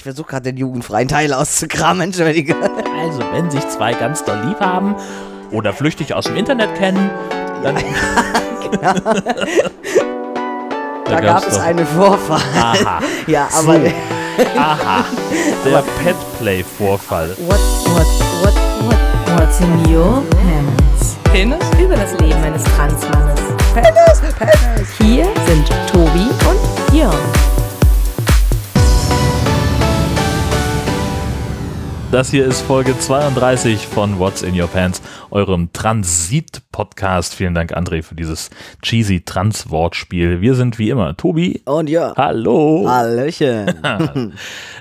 Ich versuche gerade den jugendfreien Teil auszukramen, entschuldige. Also, wenn sich zwei ganz doll lieb haben oder flüchtig aus dem Internet kennen, dann. Da, gab gab's es doch- einen Vorfall. Aha. Ja, aber Aha. Der Petplay-Vorfall. What, what, what, what, what's in your pants? Penis? Über das Leben eines Transmannes. Hier sind Tobi und Jörn. Das hier ist Folge 32 von What's in Your Pants, eurem Transit-Podcast. Vielen Dank, André, für dieses cheesy Trans-Wortspiel. Wir sind wie immer Tobi. Und ja. Hallo. Hallöchen.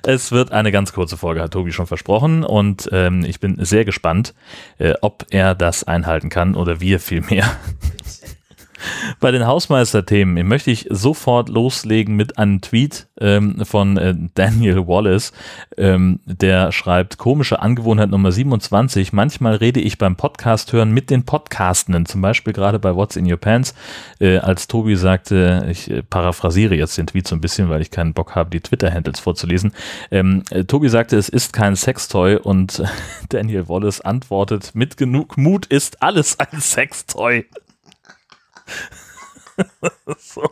Es wird eine ganz kurze Folge, hat Tobi schon versprochen. Und ähm, ich bin sehr gespannt, äh, ob er das einhalten kann oder wir vielmehr. Bei den Hausmeisterthemen möchte ich sofort loslegen mit einem Tweet ähm, von äh, Daniel Wallace, ähm, der schreibt, komische Angewohnheit Nummer 27, manchmal rede ich beim Podcast hören mit den Podcastenden, zum Beispiel gerade bei What's in Your Pants, äh, als Tobi sagte, ich äh, paraphrasiere jetzt den Tweet so ein bisschen, weil ich keinen Bock habe, die Twitter-Handles vorzulesen, ähm, äh, Tobi sagte, es ist kein Sextoy und Daniel Wallace antwortet, mit genug Mut ist alles ein Sextoy. so.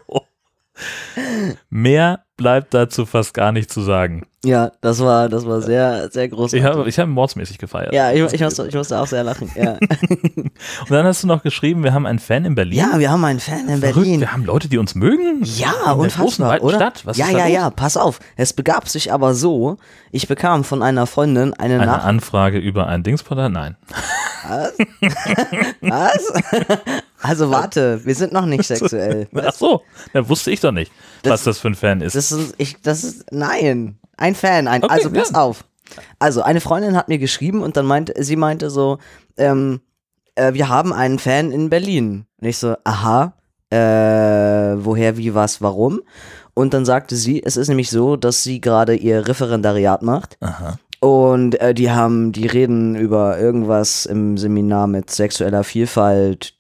Mehr bleibt dazu fast gar nicht zu sagen. Ja, das war, das war sehr, sehr großartig. Ich habe ich hab mordsmäßig gefeiert. ja, ich, ich, musste, ich musste auch sehr lachen. Ja. Und dann hast du noch geschrieben, wir haben einen Fan in Berlin. ja, wir haben einen Fan in Verrückt, Berlin. Wir haben Leute, die uns mögen. Ja, in großen, unfassbar, weiten oder? Stadt. Was ja, ja, los? ja, pass auf. Es begab sich aber so, ich bekam von einer Freundin eine, Eine Nachricht. Anfrage über ein Dingspodder? Nein. Was? Also warte, wir sind noch nicht sexuell. Ach so, da wusste ich doch nicht, was das für ein Fan ist. Das ist, ich, das ist, nein, ein Fan, ein, Okay, also pass ja. auf. Also eine Freundin hat mir geschrieben und dann meinte, sie meinte so, ähm, äh, wir haben einen Fan in Berlin. Und ich so, aha, äh, woher, wie, was, warum? Und dann sagte sie, es ist nämlich so, dass sie gerade ihr Referendariat macht. Aha. Und äh, die haben, die reden über irgendwas im Seminar mit sexueller Vielfalt.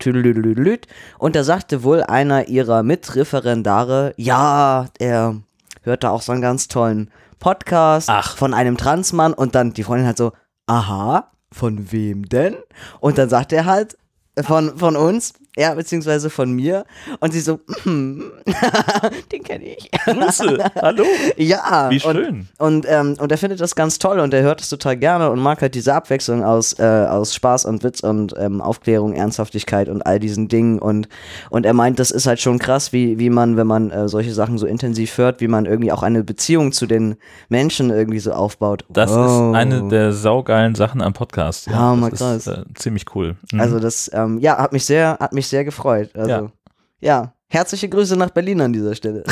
Und da sagte wohl einer ihrer Mitreferendare, ja, er hörte auch so einen ganz tollen Podcast Ach. von einem Transmann. Und dann die Freundin halt so, aha, von wem denn? Und dann sagt er halt, von, von uns, ja, beziehungsweise von mir. Und sie so, "Mhm, den kenne ich. Grüße, hallo. Ja. Wie und- schön. und, ähm, und er findet das ganz toll und er hört es total gerne und mag halt diese Abwechslung aus, äh, aus Spaß und Witz und ähm, Aufklärung, Ernsthaftigkeit und all diesen Dingen. Und, und er meint, das ist halt schon krass, wie, wie man, wenn man äh, solche Sachen so intensiv hört, wie man irgendwie auch eine Beziehung zu den Menschen irgendwie so aufbaut. Das Wow. ist eine der saugeilen Sachen am Podcast. Ja, das krass. ist äh, ziemlich cool. Mhm. Also das, ähm, ja, hat mich sehr, hat mich sehr gefreut. Also, Ja. ja. Herzliche Grüße nach Berlin an dieser Stelle.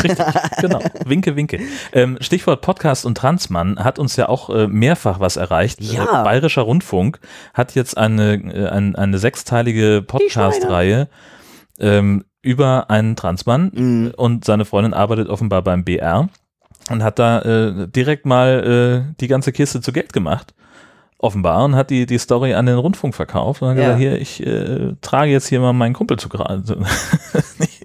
genau, winke, winke. Ähm, Stichwort Podcast und Transmann hat uns ja auch äh, mehrfach was erreicht. Ja. Äh, Bayerischer Rundfunk hat jetzt eine, äh, ein, eine sechsteilige Podcast-Reihe ähm, über einen Transmann Mhm. und seine Freundin arbeitet offenbar beim BR und hat da äh, direkt mal äh, die ganze Kiste zu Geld gemacht. Offenbar und hat die, die Story an den Rundfunk verkauft und hat Ja. gesagt, hier, ich äh, trage jetzt hier mal meinen Kumpel zu Grabe.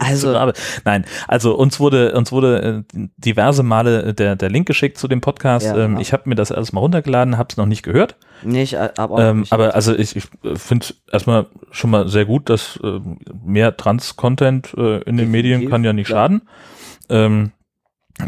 Also- zu. Nein, also uns wurde, uns wurde äh, diverse Male der, der Link geschickt zu dem Podcast. Ja, ähm, ja. ich habe mir das alles mal runtergeladen, habe es noch nicht gehört. Nicht, aber Ähm, nicht. aber also ich, ich finde es erstmal schon mal sehr gut, dass äh, mehr Trans-Content äh, in den Medien Definitiv, kann ja nicht klar. schaden. Ähm,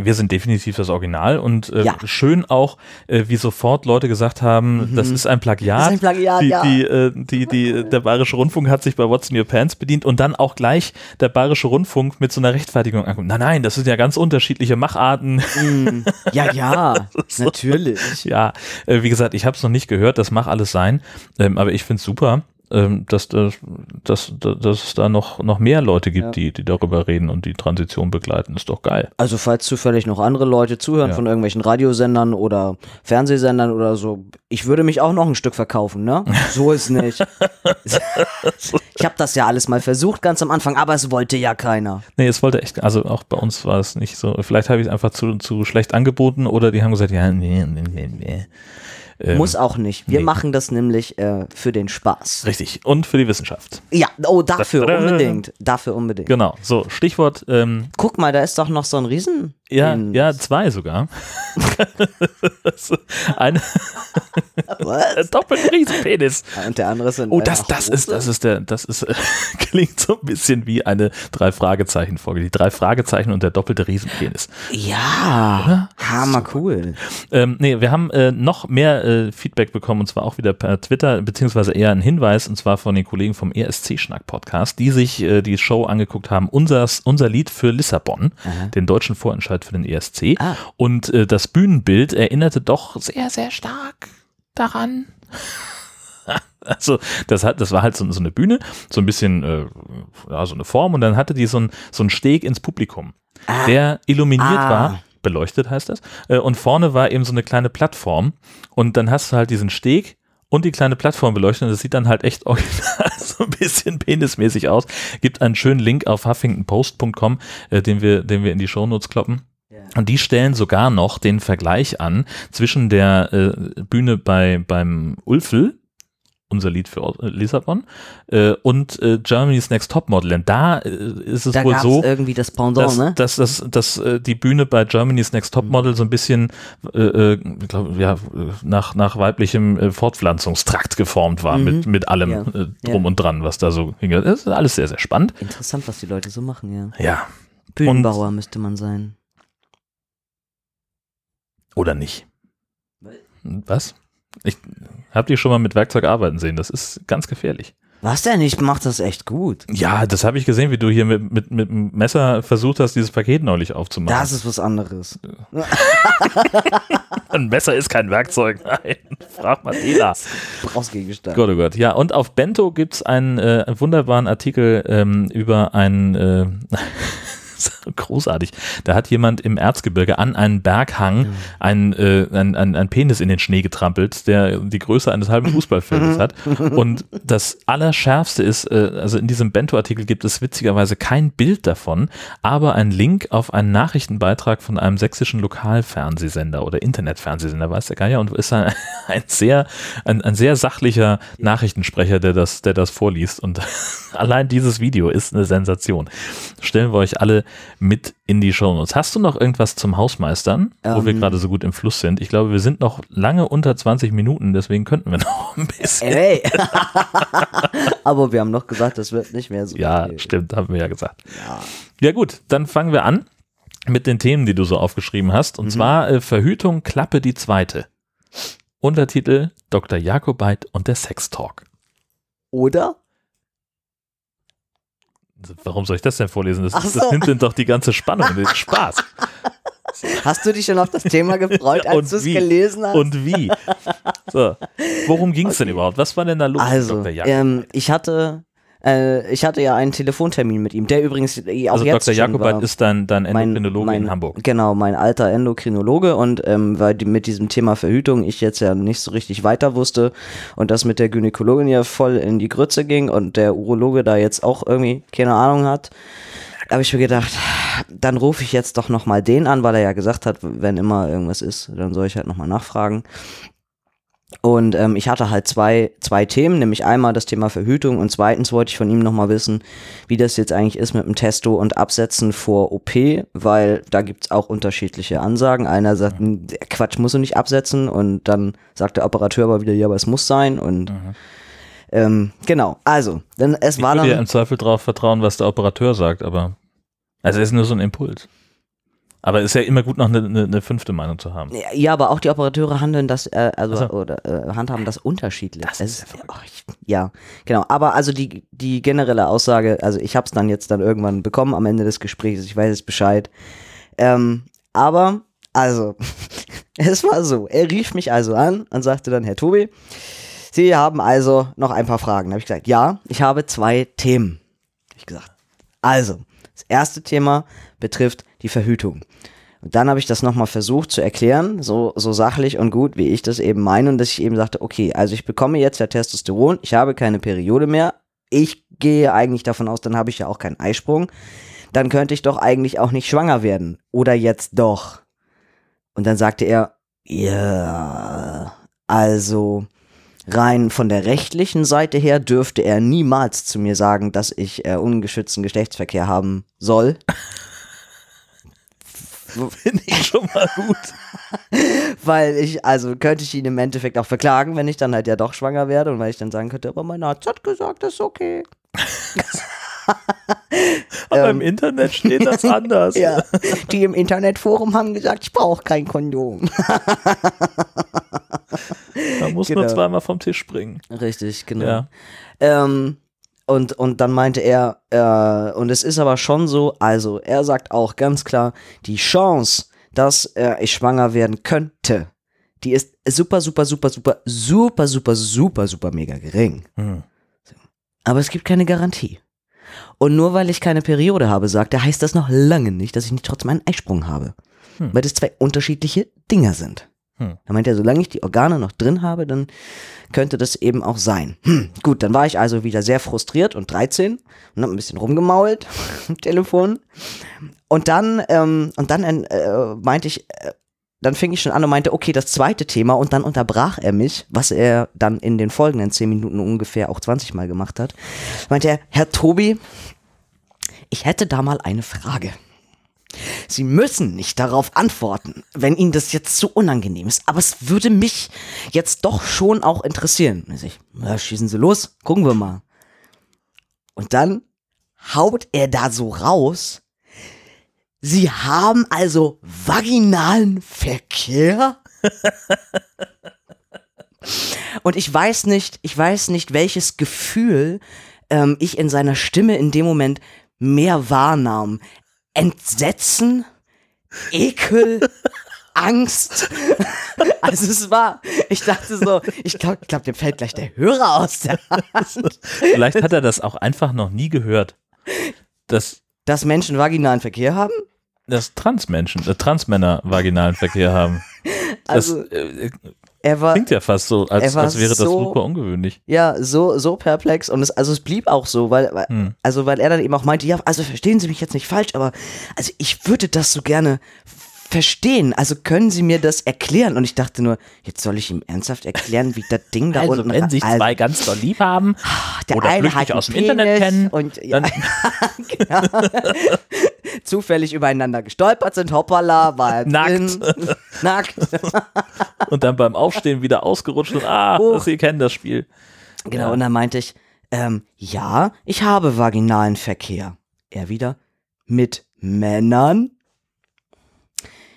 wir sind definitiv das Original und äh, Ja. schön auch, äh, wie sofort Leute gesagt haben, das ist ein Plagiat. Das ist ein Plagiat, die, ja. die, äh, die, die, der Bayerische Rundfunk hat sich bei What's in Your Pants bedient und dann auch gleich der Bayerische Rundfunk mit so einer Rechtfertigung ankommt. Nein, nein, das sind ja ganz unterschiedliche Macharten. Mm, ja, ja, natürlich. Ja, äh, wie gesagt, ich habe es noch nicht gehört, das mag alles sein, ähm, aber ich finde es super, ähm, dass, dass, dass, dass es da noch, noch mehr Leute gibt, Ja. die, die darüber reden und die Transition begleiten. Ist doch geil. Also falls zufällig noch andere Leute zuhören Ja. von irgendwelchen Radiosendern oder Fernsehsendern oder so, ich würde mich auch noch ein Stück verkaufen, ne? So ist nicht. ich habe das ja alles mal versucht ganz am Anfang, aber es wollte ja keiner. Nee, es wollte echt, also auch bei uns war es nicht so. Vielleicht habe ich es einfach zu, zu schlecht angeboten oder die haben gesagt, ja, nee, nee, nee, nee. Ähm, Muss auch nicht. Wir nee. machen das nämlich äh, für den Spaß. Richtig. Und für die Wissenschaft. Ja, oh, dafür Da- da- unbedingt. Dafür unbedingt. Genau. So, Stichwort, ähm, Guck mal, da ist doch noch so ein Riesen. Ja, in- ja, zwei sogar. Eine Was? doppelten Riesenpenis. Und der andere sind. Oh, das, das ist, das ist der, das ist, äh, klingt so ein bisschen wie eine Drei-Fragezeichen-Folge. Die drei Fragezeichen und der doppelte Riesenpenis. Ja, hammer cool. Ähm, nee, wir haben äh, noch mehr äh, Feedback bekommen und zwar auch wieder per Twitter, beziehungsweise eher ein Hinweis und zwar von den Kollegen vom ESC-Schnack-Podcast, die sich äh, die Show angeguckt haben, unser, unser Lied für Lissabon, den deutschen Vorentscheid für den ESC. Ah. Und äh, das Bühnenbild erinnerte doch sehr, sehr stark daran. Also das hat, das war halt so, so eine Bühne, so ein bisschen, äh, ja, so eine Form und dann hatte die so ein, so ein Steg ins Publikum, der illuminiert Ah. war, beleuchtet heißt das, äh, und vorne war eben so eine kleine Plattform und dann hast du halt diesen Steg und die kleine Plattform beleuchtet und das sieht dann halt echt original so ein bisschen penismäßig aus. Gibt einen schönen Link auf huffingtonpost.com, äh, den wir, den wir in die Shownotes kloppen. Und die stellen sogar noch den Vergleich an zwischen der äh, Bühne bei, beim Ulfel, unser Lied für äh, Lissabon, äh, und äh, Germany's Next Topmodel. Denn da äh, ist es Da wohl so, irgendwie das Pendant, dass, ne? dass, dass, dass äh, die Bühne bei Germany's Next Topmodel so ein bisschen äh, äh, glaub, ja, nach, nach weiblichem Fortpflanzungstrakt geformt war, mit, mit allem Ja. drum Ja. und dran, was da so ging. Das ist alles sehr, sehr spannend. Interessant, was die Leute so machen, ja. Ja. Bühnenbauer müsste man sein. Oder nicht. Was? Ich hab die schon mal mit Werkzeug arbeiten sehen. Das ist ganz gefährlich. Was denn? Ich mach das echt gut. Ja, das habe ich gesehen, wie du hier mit, mit, mit dem Messer versucht hast, dieses Paket neulich aufzumachen. Das ist was anderes. Ein Messer ist kein Werkzeug. Nein, frag mal Ela. Brauchsgegenstand. Gott, oh Gott. Ja, und auf Bento gibt's einen äh, wunderbaren Artikel ähm, über ein äh, großartig. Da hat jemand im Erzgebirge an einen Berghang einen, äh, ein, ein, ein Penis in den Schnee getrampelt, der die Größe eines halben Fußballfeldes hat. Und das Allerschärfste ist, äh, also in diesem Bento-Artikel gibt es witzigerweise kein Bild davon, aber ein Link auf einen Nachrichtenbeitrag von einem sächsischen Lokalfernsehsender oder Internetfernsehsender, weiß der Geier, und ist ein, ein sehr, ein, ein sehr sachlicher Nachrichtensprecher, der das, der das vorliest. Und allein dieses Video ist eine Sensation. Stellen wir euch alle mit in die Shownotes. Hast du noch irgendwas zum Hausmeistern, wo wir Ähm. gerade so gut im Fluss sind? Ich glaube, wir sind noch lange unter 20 Minuten, deswegen könnten wir noch ein bisschen. Ey. Aber wir haben noch gesagt, das wird nicht mehr so. Ja, viel. stimmt, haben wir ja gesagt. Ja. Ja gut, dann fangen wir an mit den Themen, die du so aufgeschrieben hast. Und zwar äh, Verhütung, Klappe die zweite. Untertitel Dr. Jakobait und der Sextalk. Oder? Warum soll ich das denn vorlesen? Das, Ach das so. nimmt denn doch die ganze Spannung den Spaß. Hast du dich schon auf das Thema gefreut, als du es gelesen hast? Und wie? So, worum ging es denn überhaupt? Was war denn da los, also, ähm, ich hatte, äh, ich hatte ja einen Telefontermin mit ihm, der übrigens äh, auch also jetzt Dr. war. ist dein, dein mein, Endokrinologe mein, in Hamburg. Genau, mein alter Endokrinologe und ähm, weil die, mit diesem Thema Verhütung ich jetzt ja nicht so richtig weiter wusste und das mit der Gynäkologin ja voll in die Grütze ging und der Urologe da jetzt auch irgendwie keine Ahnung hat, habe ich mir gedacht, dann rufe ich jetzt doch nochmal den an, weil er ja gesagt hat, wenn immer irgendwas ist, dann soll ich halt nochmal nachfragen. Und ähm, ich hatte halt zwei, zwei Themen, nämlich einmal das Thema Verhütung und zweitens wollte ich von ihm nochmal wissen, wie das jetzt eigentlich ist mit dem Testo und Absetzen vor OP, weil da gibt's auch unterschiedliche Ansagen. Einer sagt, "Hm, der Quatsch musst du nicht absetzen. Und dann sagt der Operateur aber wieder, ja, aber es muss sein. Und ähm, genau, also, dann, es Ich war würde ja dann, im Zweifel darauf vertrauen, was der Operateur sagt, aber also es ist nur so ein Impuls. Aber es ist ja immer gut, noch eine, eine, eine fünfte Meinung zu haben. ja, aber auch die Operateure handeln das, äh, also, Ach so. oder äh, handhaben das unterschiedlich. Das ist ja oh, ich, ja, genau, aber also die, die generelle Aussage, also ich habe es dann jetzt dann irgendwann bekommen am Ende des Gesprächs, ich weiß jetzt Bescheid. Ähm, aber, also, es war so, er rief mich also an und sagte dann, Herr Tobi, Sie haben also noch ein paar Fragen. Da habe ich gesagt, ja, ich habe zwei Themen. Hab ich gesagt, also, das erste Thema betrifft die Verhütung. Und dann habe ich das nochmal versucht zu erklären, so, so sachlich und gut, wie ich das eben meine, und dass ich eben sagte, okay, also ich bekomme jetzt ja Testosteron, ich habe keine Periode mehr, ich gehe eigentlich davon aus, dann habe ich ja auch keinen Eisprung, dann könnte ich doch eigentlich auch nicht schwanger werden. Oder jetzt doch. Und dann sagte er, ja, Also rein von der rechtlichen Seite her dürfte er niemals zu mir sagen, dass ich äh, ungeschützten Geschlechtsverkehr haben soll. Finde ich schon mal gut. Weil ich, also könnte ich ihn im Endeffekt auch verklagen, wenn ich dann halt ja doch schwanger werde und weil ich dann sagen könnte, aber mein Arzt hat gesagt, das ist okay. Aber im Internet steht das anders. Ähm. Ja, die im Internetforum haben gesagt, ich brauche kein Kondom. Da muss Genau. man zweimal vom Tisch springen. Richtig, genau. Ja. Ähm, und, und dann meinte er, äh, und es ist aber schon so, also er sagt auch ganz klar, die Chance, dass äh, ich schwanger werden könnte, die ist super, super, super, super, super, super, super, super mega gering. Hm. Aber es gibt keine Garantie. Und nur weil ich keine Periode habe, sagt er, heißt das noch lange nicht, dass ich nicht trotzdem einen Eisprung habe. Hm. Weil das zwei unterschiedliche Dinger sind. Hm. Da meint er, solange ich die Organe noch drin habe, dann könnte das eben auch sein. Hm, gut, dann war ich also wieder sehr frustriert und 13 und habe ein bisschen rumgemault am Telefon. Und dann, ähm, und dann äh, meinte ich, äh, dann fing ich schon an und meinte, okay, das zweite Thema und dann unterbrach er mich, was er dann in den folgenden 10 Minuten ungefähr auch 20 Mal gemacht hat. Meinte er, Herr Tobi, ich hätte da mal eine Frage. Sie müssen nicht darauf antworten, wenn Ihnen das jetzt zu unangenehm ist. Aber es würde mich jetzt doch schon auch interessieren. Und ich, ja, schießen Sie los, gucken wir mal. Und dann haut er da so raus. Sie haben also vaginalen Verkehr? Und ich weiß nicht, ich weiß nicht, welches Gefühl ähm, ich in seiner Stimme in dem Moment mehr wahrnahm. Entsetzen, Ekel, Angst. Also es war, ich dachte so, ich glaube, ich glaub, dem fällt gleich der Hörer aus der Hand. Vielleicht hat er das auch einfach noch nie gehört. Dass, Dass Menschen vaginalen Verkehr haben? dass Transmenschen, äh, Transmänner vaginalen Verkehr haben. Das Also äh, er war, klingt ja fast so, als, als wäre das so- super ungewöhnlich. ja, so, so perplex und es, also es blieb auch so, weil, weil Hm. also weil er dann eben auch meinte, ja, also verstehen Sie mich jetzt nicht falsch, aber also ich würde das so gerne verstehen. Also können Sie mir das erklären? Und ich dachte nur, jetzt soll ich ihm ernsthaft erklären, wie das Ding da Also, unten wenn sich also, zwei ganz doll lieb haben der oder eine flüchtig aus dem Internet Penis kennen, und ja, genau. zufällig übereinander gestolpert sind, hoppala, war Nackt. drin. nackt. und dann beim Aufstehen wieder ausgerutscht und ah, Hoch. Sie kennen das Spiel. Genau, Ja. und dann meinte ich, ähm, ja, ich habe vaginalen Verkehr. Er wieder, mit Männern?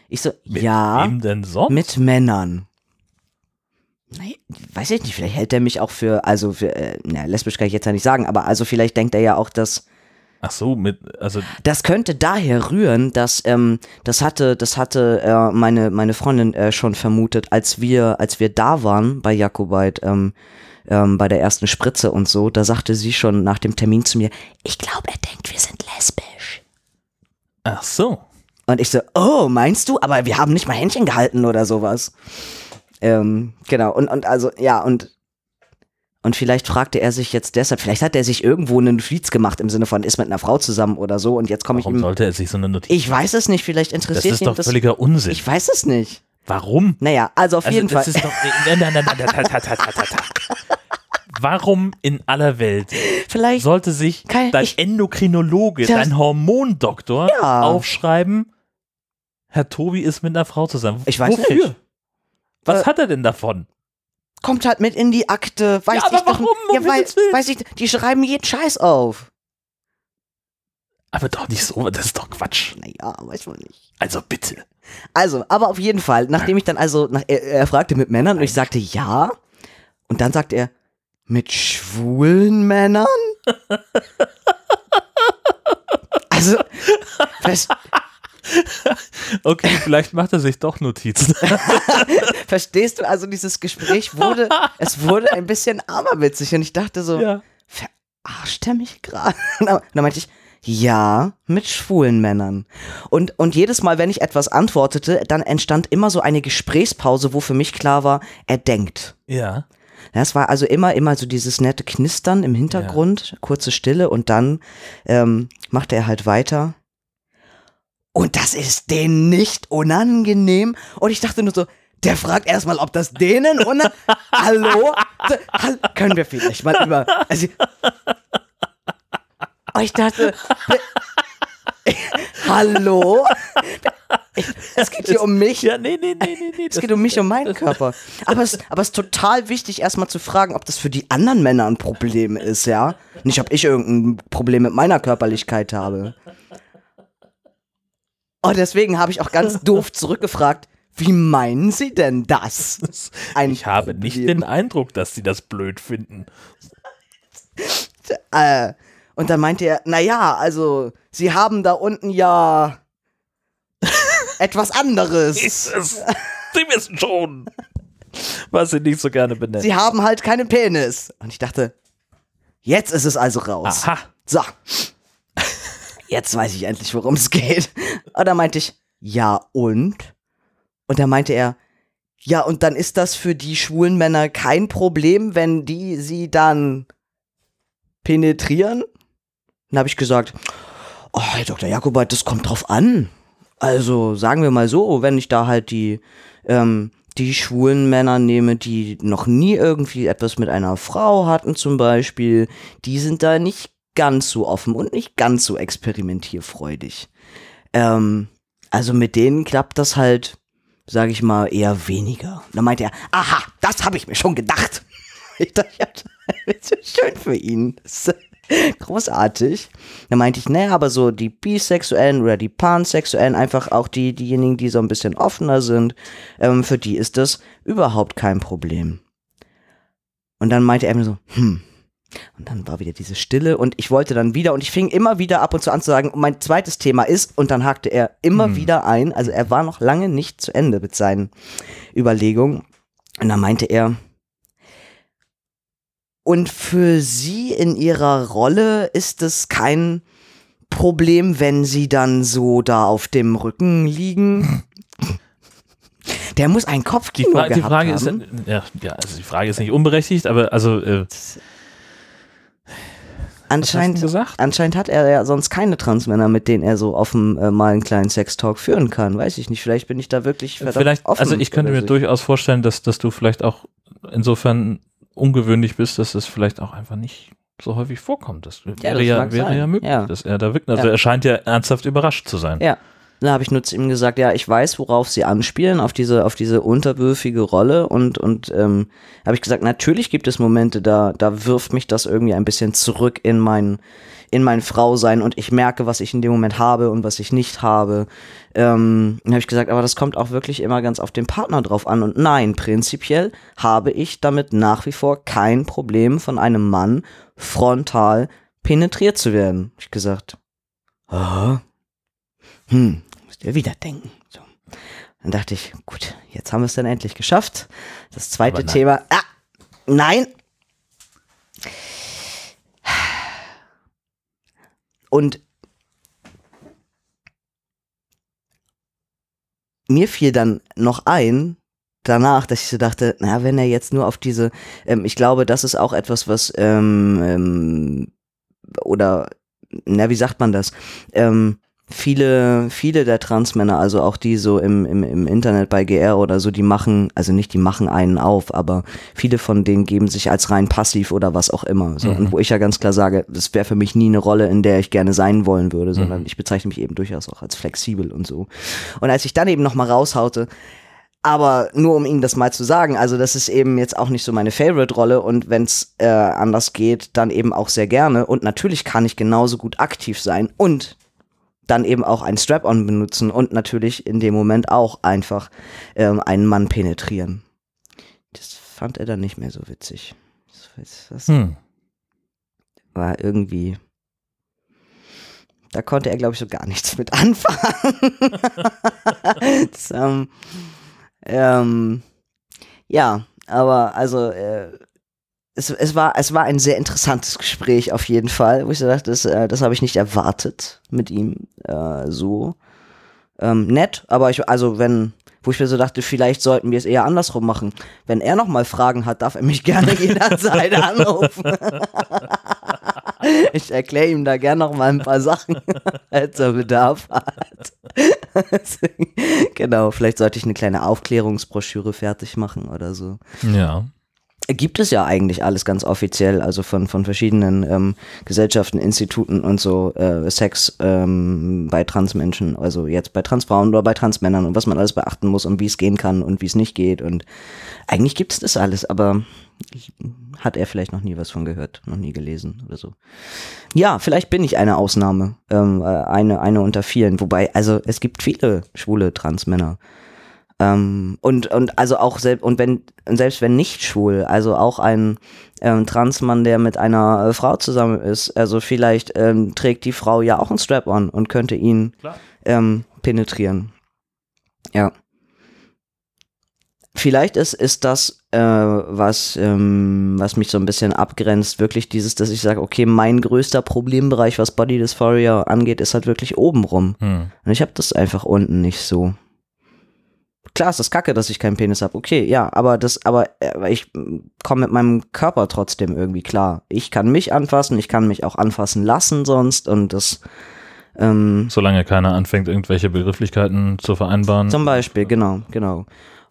Ich so, Mit ja, wem denn sonst? mit Männern. Nee, weiß ich nicht, vielleicht hält er mich auch für, also für, äh, na, lesbisch kann ich jetzt ja nicht sagen, aber also vielleicht denkt er ja auch, dass, Ach so, mit, also das könnte daher rühren, dass ähm, das hatte, das hatte äh, meine meine Freundin äh, schon vermutet, als wir als wir da waren bei Jakobait ähm, ähm, bei der ersten Spritze und so. Da sagte sie schon nach dem Termin zu mir, ich glaube, er denkt, wir sind lesbisch. ach so. Und ich so, oh, meinst du? Aber wir haben nicht mal Händchen gehalten oder sowas. Ähm, genau, und, und also, ja, und, und vielleicht fragte er sich jetzt deshalb, vielleicht hat er sich irgendwo einen Notiz gemacht im Sinne von, ist mit einer Frau zusammen oder so und jetzt komme ich Warum sollte er sich so eine Notiz? Ich weiß es nicht, vielleicht das interessiert ist ihn doch das. völliger Unsinn. Ich weiß es nicht. Warum? Naja, also auf Also jeden das Fall. ist doch. Nein, nein, nein, nein, ta, ta, ta, ta, ta, ta. Warum in aller Welt Vielleicht. sollte sich dein ich- Endokrinologe, Das- dein Hormondoktor Ja. aufschreiben, Herr Tobi ist mit einer Frau zusammen? Ich weiß Wofür? nicht. Was Äh, hat er denn davon? Kommt halt mit in die Akte. Weiß Ja, aber ich doch, warum? Um Ja, weil, weiß ich, die schreiben jeden Scheiß auf. Aber doch nicht so, das ist doch Quatsch. Naja, weiß man nicht. Also bitte. Also, aber auf jeden Fall, nachdem ich dann also, nach, er, er fragte mit Männern und ich sagte ja. Und dann sagt er, mit schwulen Männern? also, was, Okay, vielleicht macht er sich doch Notizen. verstehst du? Also, dieses Gespräch wurde, es wurde ein bisschen aberwitzig und ich dachte so, ja. verarscht er mich gerade? Und dann meinte ich, ja, mit schwulen Männern. Und, und jedes Mal, wenn ich etwas antwortete, dann entstand immer so eine Gesprächspause, wo für mich klar war, er denkt. Ja. Ja, es war also immer, immer so dieses nette Knistern im Hintergrund, kurze Stille und dann ähm, machte er halt weiter. Und das ist denen nicht unangenehm. Und ich dachte nur so, Der fragt erstmal, ob das denen und hallo? Hall- Können wir vielleicht mal über. Also, oh, ich dachte. hallo? Es geht hier um mich. Ja, nee, nee, nee, nee, nee. Es geht um mich, um meinen Körper. Aber es, aber es ist total wichtig, erstmal zu fragen, ob das für die anderen Männer ein Problem ist, ja? Nicht, ob ich irgendein Problem mit meiner Körperlichkeit habe. Oh, deswegen habe ich auch ganz doof zurückgefragt, wie meinen Sie denn das? Ein Ich habe nicht Problem. den Eindruck, dass sie das blöd finden. Äh, und dann meinte er, naja, also, Sie haben da unten ja etwas anderes. Ist es? Sie wissen schon, was sie nicht so gerne benennen. Sie haben halt keinen Penis. Und ich dachte, jetzt ist es also raus. Aha. So. Jetzt weiß ich endlich, worum es geht. Und dann meinte ich, ja und? Und dann meinte er, ja und dann ist das für die schwulen Männer kein Problem, wenn die sie dann penetrieren? Dann habe ich gesagt, oh, Herr Dr. Jakobait, das kommt drauf an. Also sagen wir mal so, wenn ich da halt die, ähm, die schwulen Männer nehme, die noch nie irgendwie etwas mit einer Frau hatten zum Beispiel, die sind da nicht ganz so offen und nicht ganz so experimentierfreudig. Ähm, also mit denen klappt das halt, sage ich mal, eher weniger. Dann meinte er, aha, das habe ich mir schon gedacht. Ich dachte, das ist schön für ihn. Das ist großartig. Dann meinte ich, naja, aber so die Bisexuellen oder die Pansexuellen, einfach auch die, diejenigen, die so ein bisschen offener sind, ähm, für die ist das überhaupt kein Problem. Und dann meinte er mir so, hm. Und dann war wieder diese Stille und ich wollte dann wieder und ich fing immer wieder ab und zu an zu sagen, mein zweites Thema ist und dann hakte er immer wieder ein, also er war noch lange nicht zu Ende mit seinen Überlegungen und dann meinte er, und für sie in ihrer Rolle ist es kein Problem, wenn sie dann so da auf dem Rücken liegen. Der muss ein Die, Kopfkino Fra die gehabt Frage ist, haben. ja, ja, also die Frage ist nicht unberechtigt, aber also äh, anscheinend, gesagt? anscheinend hat er ja sonst keine Transmänner, mit denen er so offen äh, mal einen kleinen Sextalk führen kann. Weiß ich nicht. Vielleicht bin ich da wirklich verdammt vielleicht, offen. also ich könnte mir so. durchaus vorstellen, dass, dass du vielleicht auch insofern ungewöhnlich bist, dass es vielleicht auch einfach nicht so häufig vorkommt. Das wäre das ja, wäre ja möglich, Ja. dass er da wirklich, also Ja. er scheint ja ernsthaft überrascht zu sein. Ja. Da habe ich nur zu ihm gesagt, ja, ich weiß, worauf sie anspielen, auf diese, auf diese unterwürfige Rolle und, und ähm, habe ich gesagt, natürlich gibt es Momente, da, da wirft mich das irgendwie ein bisschen zurück in mein, in mein Frausein und ich merke, was ich in dem Moment habe und was ich nicht habe. Ähm, habe ich gesagt, aber das kommt auch wirklich immer ganz auf den Partner drauf an. Und nein, prinzipiell habe ich damit nach wie vor kein Problem, von einem Mann frontal penetriert zu werden. Hab ich gesagt, aha, hm, musst ihr wieder denken. So. Dann dachte ich, gut, jetzt haben wir es dann endlich geschafft. Das zweite. Thema. Ah, nein. Und mir fiel dann noch ein, danach, dass ich so dachte, na, wenn er jetzt nur auf diese, ähm, ich glaube, das ist auch etwas, was, ähm, ähm, oder, na, wie sagt man das? Ähm, viele, viele der Transmänner, also auch die so im, im, im Internet bei GR oder so, die machen, also nicht die machen einen auf, aber viele von denen geben sich als rein passiv oder was auch immer. So. Und wo ich ja ganz klar sage, das wäre für mich nie eine Rolle, in der ich gerne sein wollen würde, sondern ich bezeichne mich eben durchaus auch als flexibel und so. Und als ich dann eben nochmal raushaute, aber nur um Ihnen das mal zu sagen, also das ist eben jetzt auch nicht so meine Favorite-Rolle und wenn es äh, anders geht, dann eben auch sehr gerne. Und natürlich kann ich genauso gut aktiv sein und dann eben auch ein Strap-on benutzen und natürlich in dem Moment auch einfach ähm, einen Mann penetrieren. Das fand er dann nicht mehr so witzig. Das, das Hm. war irgendwie. Da konnte er, glaube ich, so gar nichts mit anfangen. das, ähm, ähm, ja, aber also äh, es, es, war, es war ein sehr interessantes Gespräch auf jeden Fall, wo ich so dachte, das, äh, das habe ich nicht erwartet mit ihm äh, so. Ähm, nett, aber ich, also wenn, wo ich mir so dachte, vielleicht sollten wir es eher andersrum machen. Wenn er nochmal Fragen hat, darf er mich gerne jederzeit anrufen. ich erkläre ihm da gerne noch mal ein paar Sachen, als er Bedarf hat. genau, vielleicht sollte ich eine kleine Aufklärungsbroschüre fertig machen oder so. Ja. Gibt es ja eigentlich alles ganz offiziell, also von, von verschiedenen ähm, Gesellschaften, Instituten und so, äh, Sex ähm, bei Transmenschen, also jetzt bei Transfrauen oder bei Transmännern und was man alles beachten muss und wie es gehen kann und wie es nicht geht. Und eigentlich gibt es das alles, aber hat er vielleicht noch nie was von gehört, noch nie gelesen oder so. Ja, vielleicht bin ich eine Ausnahme, ähm, äh, eine, eine unter vielen. Wobei, also es gibt viele schwule Transmänner. Ähm, und, und also auch selbst, und wenn, selbst wenn nicht schwul, also auch ein ähm, Transmann, der mit einer äh, Frau zusammen ist, also vielleicht ähm, trägt die Frau ja auch ein Strap-on und könnte ihn ähm, penetrieren. Ja. Vielleicht ist, ist das, äh, was, ähm, was mich so ein bisschen abgrenzt, wirklich dieses, dass ich sage, okay, mein größter Problembereich, was Body Dysphoria angeht, ist halt wirklich obenrum. Hm. Und ich habe das einfach unten nicht so. Klar ist das kacke, dass ich keinen Penis habe. Okay, ja, aber das, aber äh, ich komme mit meinem Körper trotzdem irgendwie klar. Ich kann mich anfassen, ich kann mich auch anfassen lassen sonst und das ähm, Solange keiner anfängt, irgendwelche Begrifflichkeiten zu vereinbaren. zum Beispiel, genau, genau.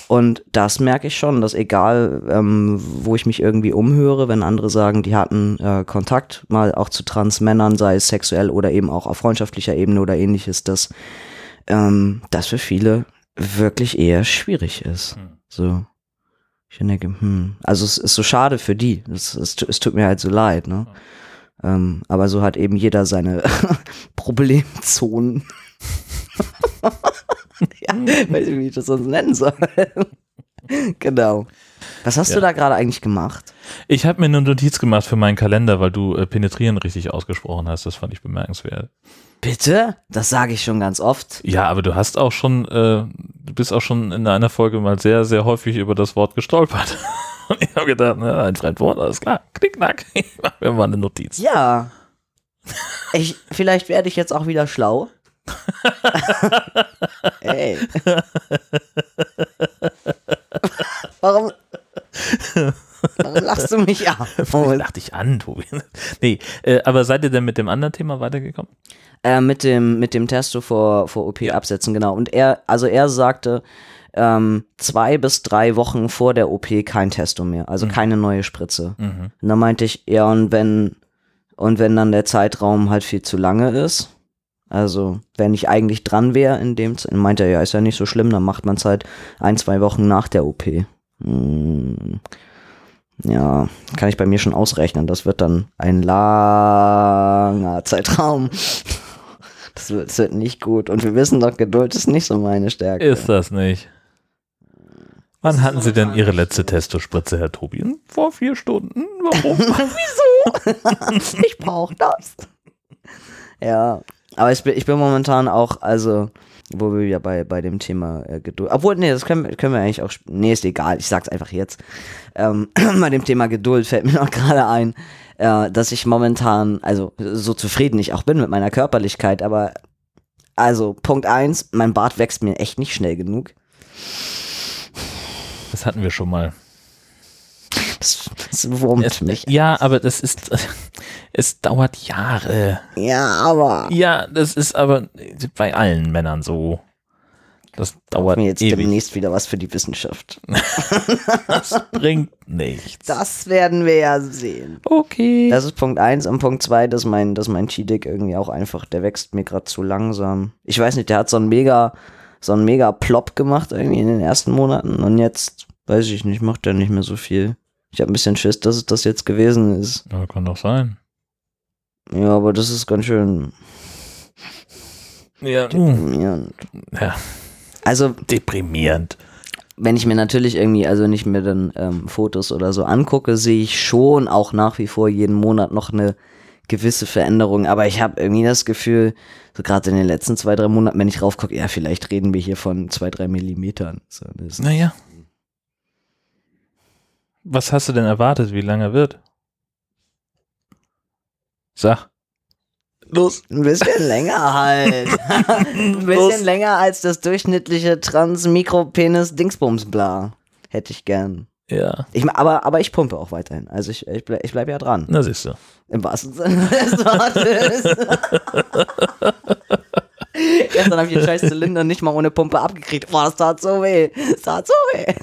Und das merke ich schon, dass egal, ähm, wo ich mich irgendwie umhöre, wenn andere sagen, die hatten äh, Kontakt mal auch zu Transmännern, sei es sexuell oder eben auch auf freundschaftlicher Ebene oder ähnliches, dass ähm, das für viele wirklich eher schwierig ist. Hm. So. Ich denke, hm, also es ist so schade für die. Es, es, es tut mir halt so leid, ne? Ähm, aber so hat eben jeder seine Problemzonen. ja, weiß nicht, wie ich das sonst nennen soll. genau. Was hast Ja. du da gerade eigentlich gemacht? Ich habe mir eine Notiz gemacht für meinen Kalender, weil du äh, penetrieren richtig ausgesprochen hast. Das fand ich bemerkenswert. Bitte? Das sage ich schon ganz oft. Ja, aber du hast auch schon, äh, du bist auch schon in einer Folge mal sehr, sehr häufig über das Wort gestolpert. Und ich habe gedacht, na, ein Fremdwort, alles klar, knickknack. Ich mach mir mal eine Notiz. Ja. Ich, vielleicht werde ich jetzt auch wieder schlau. Ey. Warum, warum lachst du mich ab? Ich lach dich an, Tobi. Nee, äh, aber seid ihr denn mit dem anderen Thema weitergekommen? Äh, mit dem, mit dem Testo vor, vor OP absetzen, genau. Und er, also er sagte, ähm, zwei bis drei Wochen vor der OP kein Testo mehr, also keine neue Spritze. Mhm. Und da meinte ich, ja, und wenn, und wenn dann der Zeitraum halt viel zu lange ist, also wenn ich eigentlich dran wäre in dem, meinte er, ja, ist ja nicht so schlimm, dann macht man es halt ein, zwei Wochen nach der OP. Hm. Ja, kann ich bei mir schon ausrechnen. Das wird dann ein langer Zeitraum. Das wird, das wird nicht gut. Und wir wissen doch, Geduld ist nicht so meine Stärke. Ist das nicht? Wann hatten Sie denn Ihre letzte Testospritze, Herr Tobi? Vor vier Stunden. Warum? Wieso? ich brauche das. Ja, aber ich bin, ich bin momentan auch, also, wo wir ja bei, bei dem Thema äh, Geduld, obwohl, nee, das können, können wir eigentlich auch, nee, ist egal, ich sag's einfach jetzt. Ähm, bei dem Thema Geduld fällt mir noch gerade ein, äh, dass ich momentan, also, so zufrieden ich auch bin mit meiner Körperlichkeit, aber, also, Punkt eins, mein Bart wächst mir echt nicht schnell genug. Das hatten wir schon mal. Das, das wurmt Es, mich. ja, aber das ist, es dauert Jahre. Ja, aber. Ja, das ist aber bei allen Männern so. Das dauert Mir jetzt ewig. demnächst wieder was für die Wissenschaft. Das bringt nichts. Das werden wir ja sehen. okay. Das ist Punkt eins und Punkt zwei, dass mein, dass mein Chi-Dick irgendwie auch einfach, der wächst mir gerade zu langsam. Ich weiß nicht, der hat so einen mega, so einen mega Plop gemacht irgendwie in den ersten Monaten und jetzt, weiß ich nicht, macht der nicht mehr so viel. Ich habe ein bisschen Schiss, dass es das jetzt gewesen ist. ja, kann doch sein. Ja, aber das ist ganz schön Ja, deprimierend. ja Also, deprimierend. wenn ich mir natürlich irgendwie, also nicht mehr dann ähm, Fotos oder so angucke, sehe ich schon auch nach wie vor jeden Monat noch eine gewisse Veränderung. Aber ich habe irgendwie das Gefühl, so gerade in den letzten zwei, drei Monaten, wenn ich raufgucke, ja, vielleicht reden wir hier von zwei, drei Millimetern. So, Naja. Was hast du denn erwartet, wie lange er wird? Sag. Los, ein bisschen länger halt. ein bisschen Los. länger als das durchschnittliche Trans-Mikropenis-Dingsbums-Bla. Hätte ich gern. Ja. Ich, aber, aber ich pumpe auch weiterhin. Also ich, ich, bleib, ich bleibe ja dran. Na siehst du. Im wahrsten Sinne des Wortes. Gestern habe ich den scheiß Zylinder nicht mal ohne Pumpe abgekriegt. Boah, das tat so weh. Das tat so weh.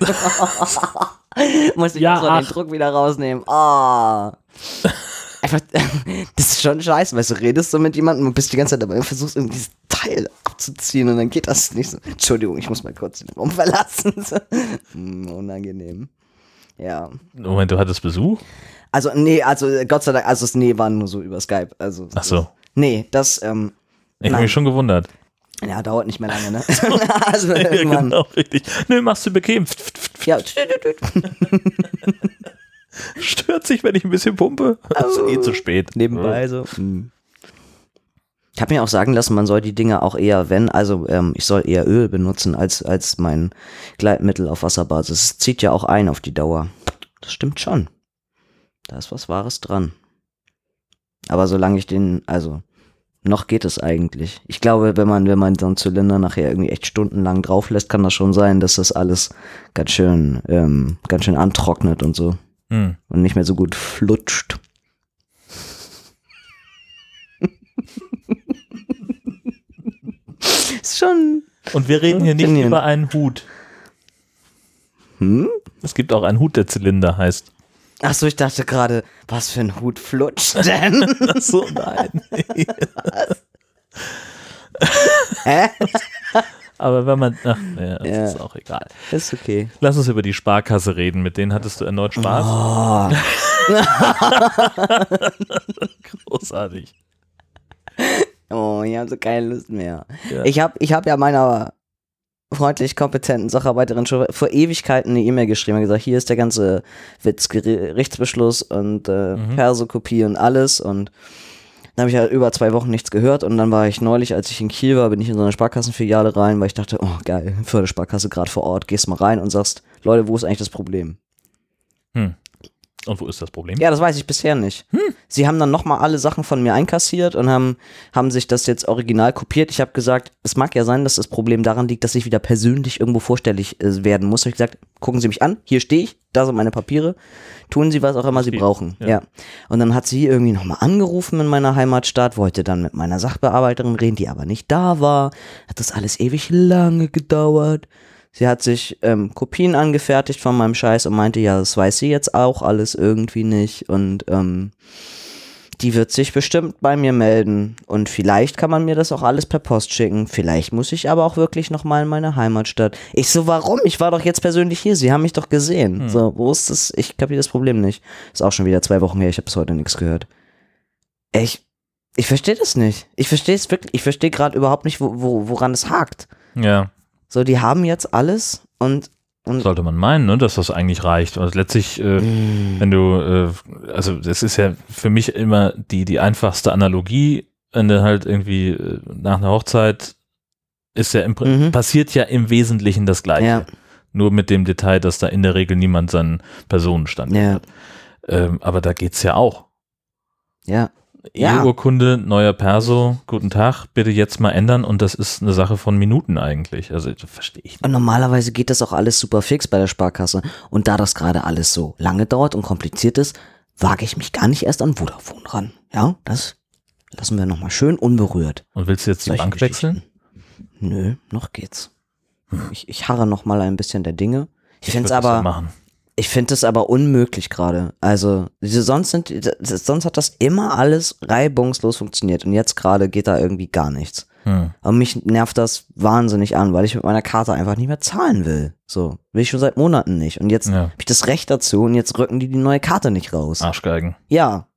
Muss ich Ja, so den. Druck wieder rausnehmen. Ah. Einfach, das ist schon scheiße, weißt du, redest so mit jemandem und bist die ganze Zeit dabei und versuchst irgendwie dieses Teil abzuziehen und dann geht das nicht so. Entschuldigung, ich muss mal kurz den Raum verlassen. So. Hm, unangenehm. Ja. Moment, du hattest Besuch? Also, nee, also Gott sei Dank, also das Nee war nur so über Skype. Also, Ach so. Nee, das, ähm, Ich habe mich schon gewundert. Ja, dauert nicht mehr lange, ne? also irgendwann. genau, richtig. Nö, machst du bequem. Ja, Stört sich, wenn ich ein bisschen pumpe. Das ist eh zu spät. nebenbei so. Hm. Ich habe mir auch sagen lassen, man soll die Dinge auch eher, wenn, also ähm, ich soll eher Öl benutzen als, als mein Gleitmittel auf Wasserbasis. Es zieht ja auch ein auf die Dauer. Das stimmt schon. Da ist was Wahres dran. Aber solange ich den, also noch geht es eigentlich. Ich glaube, wenn man, wenn man so einen Zylinder nachher irgendwie echt stundenlang drauf lässt, kann das schon sein, dass das alles ganz schön, ähm, ganz schön antrocknet und so Hm. und nicht mehr so gut flutscht. ist schon. Und wir reden hier nicht über einen Hut. Hm? Es gibt auch einen Hut, der Zylinder heißt. Achso, ich dachte gerade, was für ein Hut flutscht denn? Ach so, nein. Hä? Aber wenn man, ach, ja, das Ja. ist auch egal. Ist okay. Lass uns über die Sparkasse reden. Mit denen hattest du erneut Spaß. Oh, Großartig. oh ich habe so keine Lust mehr. Ja. Ich habe ich hab ja meiner freundlich kompetenten Sacharbeiterin schon vor Ewigkeiten eine E-Mail geschrieben und gesagt, hier ist der ganze Witz, Gerichtsbeschluss und äh, Mhm. Perso-Kopie und alles und dann habe ich halt über zwei Wochen nichts gehört und dann war ich neulich, als ich in Kiel war, bin ich in so eine Sparkassenfiliale rein, weil ich dachte, oh geil, Fördersparkasse gerade vor Ort, gehst mal rein und sagst, Leute, wo ist eigentlich das Problem? Hm. Und wo ist das Problem? Ja, das weiß ich bisher nicht. Sie haben dann nochmal alle Sachen von mir einkassiert und haben, haben sich das jetzt original kopiert. Ich habe gesagt, es mag ja sein, dass das Problem daran liegt, dass ich wieder persönlich irgendwo vorstellig äh, werden muss. Ich gesagt, gucken Sie mich an, hier stehe ich, da sind meine Papiere, tun Sie was auch immer Sie brauchen. ja. Ja. Und dann hat sie irgendwie nochmal angerufen in meiner Heimatstadt, wollte dann mit meiner Sachbearbeiterin reden, die aber nicht da war. Hat das alles ewig lange gedauert. Sie hat sich ähm, Kopien angefertigt von meinem Scheiß und meinte, ja, das weiß sie jetzt auch alles irgendwie nicht. Und ähm, die wird sich bestimmt bei mir melden. Und vielleicht kann man mir das auch alles per Post schicken. Vielleicht muss ich aber auch wirklich nochmal in meine Heimatstadt. Ich so, warum? Ich war doch jetzt persönlich hier. Sie haben mich doch gesehen. So, wo ist das? Ich kapiere das Problem nicht. Ist auch schon wieder zwei Wochen her. Ich habe bis heute nichts gehört. Ich, ich verstehe das nicht. Ich verstehe es wirklich. Ich verstehe gerade überhaupt nicht, wo, wo, woran es hakt. Ja, So, die haben jetzt alles und, und sollte man meinen, ne, dass das eigentlich reicht. Und letztlich, äh, Mm. wenn du, äh, also das ist ja für mich immer die, die einfachste Analogie, wenn du halt irgendwie äh, nach einer Hochzeit ist ja im, Prin- Mhm. passiert ja im Wesentlichen das Gleiche. ja, Nur mit dem Detail, dass da in der Regel niemand seinen Personenstand ja, hat. Ähm, aber da geht's ja auch. ja. Ja. Eheurkunde, neuer Perso, guten Tag, bitte jetzt mal ändern und das ist eine Sache von Minuten eigentlich. Also das verstehe ich nicht. Und normalerweise geht das auch alles super fix bei der Sparkasse. Und da das gerade alles so lange dauert und kompliziert ist, wage ich mich gar nicht erst an Vodafone ran. Ja, das lassen wir nochmal schön unberührt. Und willst du jetzt die Bank wechseln? Nö, noch geht's. Ich, ich harre noch mal ein bisschen der Dinge. Ich, finde es aber. Ich finde es aber unmöglich gerade. Also sonst sind, sonst hat das immer alles reibungslos funktioniert und jetzt gerade geht da irgendwie gar nichts. Hm. Und mich nervt das wahnsinnig an, weil ich mit meiner Karte einfach nicht mehr zahlen will. So, will ich schon seit Monaten nicht. Und jetzt Ja. habe ich das Recht dazu und jetzt rücken die die neue Karte nicht raus. Arschgeigen. Ja,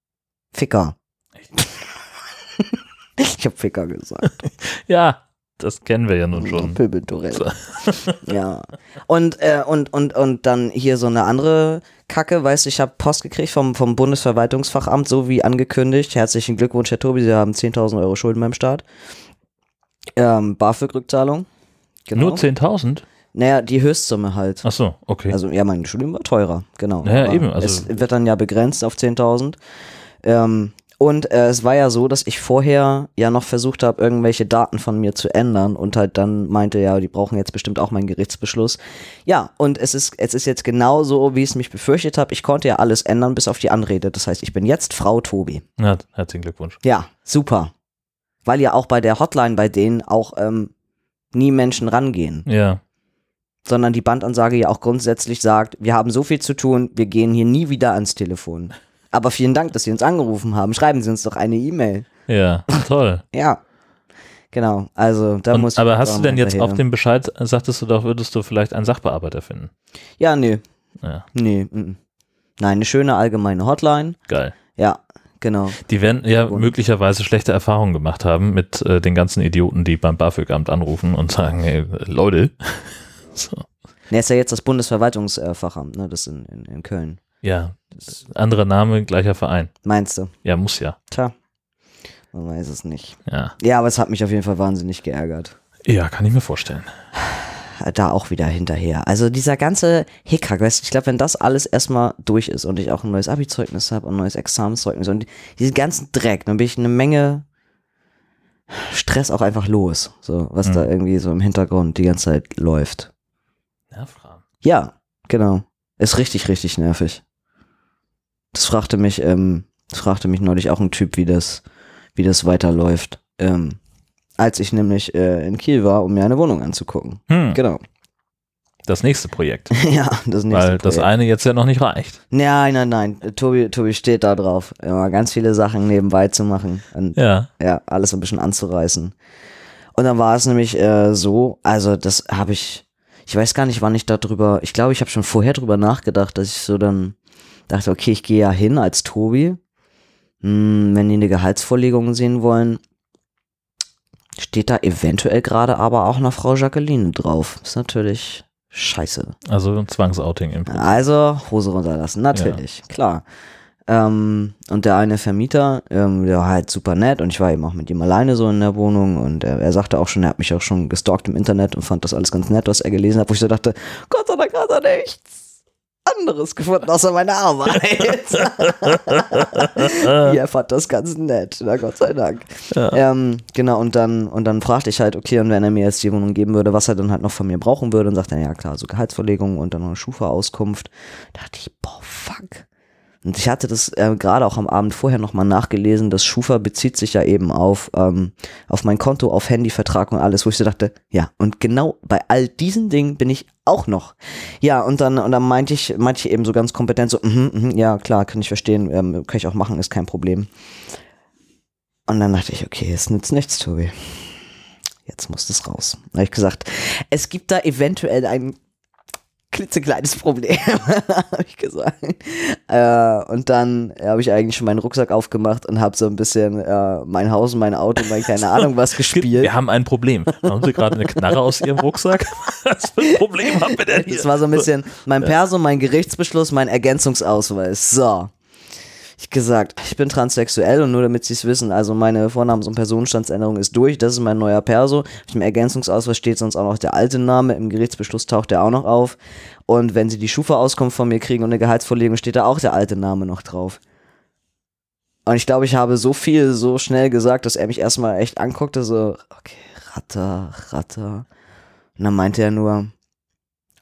Ficker. ich habe Ficker gesagt. Ja, das kennen wir ja nun schon. Pöbeltourette. ja. Und, äh, und, und, und dann hier so eine andere Kacke, weißt du, ich habe Post gekriegt vom, vom Bundesverwaltungsfachamt, so wie angekündigt. Herzlichen Glückwunsch, Herr Tobi, Sie haben 10.000 Euro Schulden beim Staat. Ähm, BAföG-Rückzahlung. Genau. Nur 10.000? Naja, die Höchstsumme halt. Ach so, okay. Also ja, mein Studium war teurer, genau. Ja, Aber eben, also- es wird dann ja begrenzt auf 10.000. Ähm, und äh, es war ja so, dass ich vorher ja noch versucht habe, irgendwelche Daten von mir zu ändern und halt dann meinte, ja, die brauchen jetzt bestimmt auch meinen Gerichtsbeschluss. Ja, und es ist, es ist jetzt genau so, wie ich es mich befürchtet habe. Ich konnte ja alles ändern, bis auf die Anrede. Das heißt, ich bin jetzt Frau Tobi. ja, herzlichen Glückwunsch. Ja, super. Weil ja auch bei der Hotline bei denen auch ähm, nie Menschen rangehen, Ja. sondern die Bandansage ja auch grundsätzlich sagt, wir haben so viel zu tun, wir gehen hier nie wieder ans Telefon. Aber vielen Dank, dass Sie uns angerufen haben. Schreiben Sie uns doch eine E-Mail. Ja, toll. Ja. Genau, also da muss Und, ich aber hast du denn jetzt auf dem Bescheid, sagtest du doch, würdest du vielleicht einen Sachbearbeiter finden? Ja, nee, Ja, nee. mm, mm. Nein, eine schöne allgemeine Hotline. geil. Ja, genau. Die werden ja Und- möglicherweise schlechte Erfahrungen gemacht haben mit äh, den ganzen Idioten, die beim BAföG-Amt anrufen und sagen, hey, Leute. So. Ne, ist ja jetzt das Bundesverwaltungsfachamt, ne, das in, in, in Köln. Ja, anderer Name, gleicher Verein. Meinst du? Ja, muss ja. Tja, man weiß es nicht. Ja. Ja, aber es hat mich auf jeden Fall wahnsinnig geärgert. Ja, kann ich mir vorstellen. Da auch wieder hinterher. Also dieser ganze Hickhack, weißt du, ich glaube, wenn das alles erstmal durch ist und ich auch ein neues Abi-Zeugnis habe und ein neues Examenszeugnis und diesen ganzen Dreck, dann bin ich eine Menge Stress auch einfach los, so, was Mhm. da irgendwie so im Hintergrund die ganze Zeit läuft. Nervrahmen. Ja, genau. Ist richtig, richtig nervig. Das fragte mich, ähm, das fragte mich neulich auch ein Typ, wie das, wie das weiterläuft. Ähm, als ich nämlich äh, in Kiel war, um mir eine Wohnung anzugucken. Hm, Genau. das nächste Projekt. ja, das nächste Weil das Projekt. eine jetzt ja noch nicht reicht. Nein, nein, nein. Tobi, Tobi steht da drauf, immer ganz viele Sachen nebenbei zu machen und Ja. ja, alles ein bisschen anzureißen. Und dann war es nämlich äh, so, also das habe ich, ich weiß gar nicht, wann ich darüber, ich glaube, ich habe schon vorher drüber nachgedacht, dass ich so dann dachte, okay, ich gehe ja hin als Tobi. Hm, wenn die eine Gehaltsvorlegung sehen wollen, steht da eventuell gerade aber auch noch Frau Jacqueline drauf. Ist natürlich scheiße. Also ein Zwangsouting im Prinzip. Also Hose runterlassen, natürlich, klar. Ähm, und der eine Vermieter, ähm, der war halt super nett und ich war eben auch mit ihm alleine so in der Wohnung und er, er sagte auch schon, er hat mich auch schon gestalkt im Internet und fand das alles ganz nett, was er gelesen hat, wo ich so dachte, Gott sei Dank hat er nichts anderes gefunden außer meine Arbeit. ja, fand das ganz nett, na Gott sei Dank. Ähm, genau, und dann, und dann fragte ich halt, okay, und wenn er mir jetzt die Wohnung geben würde, was er dann halt noch von mir brauchen würde, und sagte er, ja klar, so Gehaltsverlegung und dann noch eine Schufa-Auskunft. Da dachte ich, boah, fuck. Und ich hatte das äh, gerade auch am Abend vorher nochmal nachgelesen, das Schufa bezieht sich ja eben auf, ähm, auf mein Konto, auf Handyvertrag und alles, wo ich so dachte, ja, und genau bei all diesen Dingen bin ich auch noch. Ja, und dann, und dann meinte ich, meinte ich eben so ganz kompetent so, mhm, mhm, ja, klar, kann ich verstehen, ähm, kann ich auch machen, ist kein Problem. Und dann dachte ich, okay, es nützt nichts, Tobi. Jetzt muss es raus. Da habe ich gesagt, es gibt da eventuell ein klitzekleines Problem, habe ich gesagt. Äh, und dann habe ich eigentlich schon meinen Rucksack aufgemacht und habe so ein bisschen äh, mein Haus, mein Auto, mein keine Ahnung was gespielt. Wir haben ein Problem. Haben Sie gerade eine Knarre aus Ihrem Rucksack? Was für ein Problem haben wir denn hier? Das war so ein bisschen mein Perso, mein Gerichtsbeschluss, mein Ergänzungsausweis. So. Ich gesagt, ich bin transsexuell und nur damit sie es wissen, also meine Vornamens- und Personenstandsänderung ist durch, das ist mein neuer Perso. Auf dem Ergänzungsausweis steht sonst auch noch der alte Name, im Gerichtsbeschluss taucht der auch noch auf. Und wenn sie die Schufa-Auskunft von mir kriegen und eine Gehaltsvorlegung, steht da auch der alte Name noch drauf. Und ich glaube, ich habe so viel so schnell gesagt, dass er mich erstmal echt anguckte, so, okay, Ratter, Ratter. Und dann meinte er nur,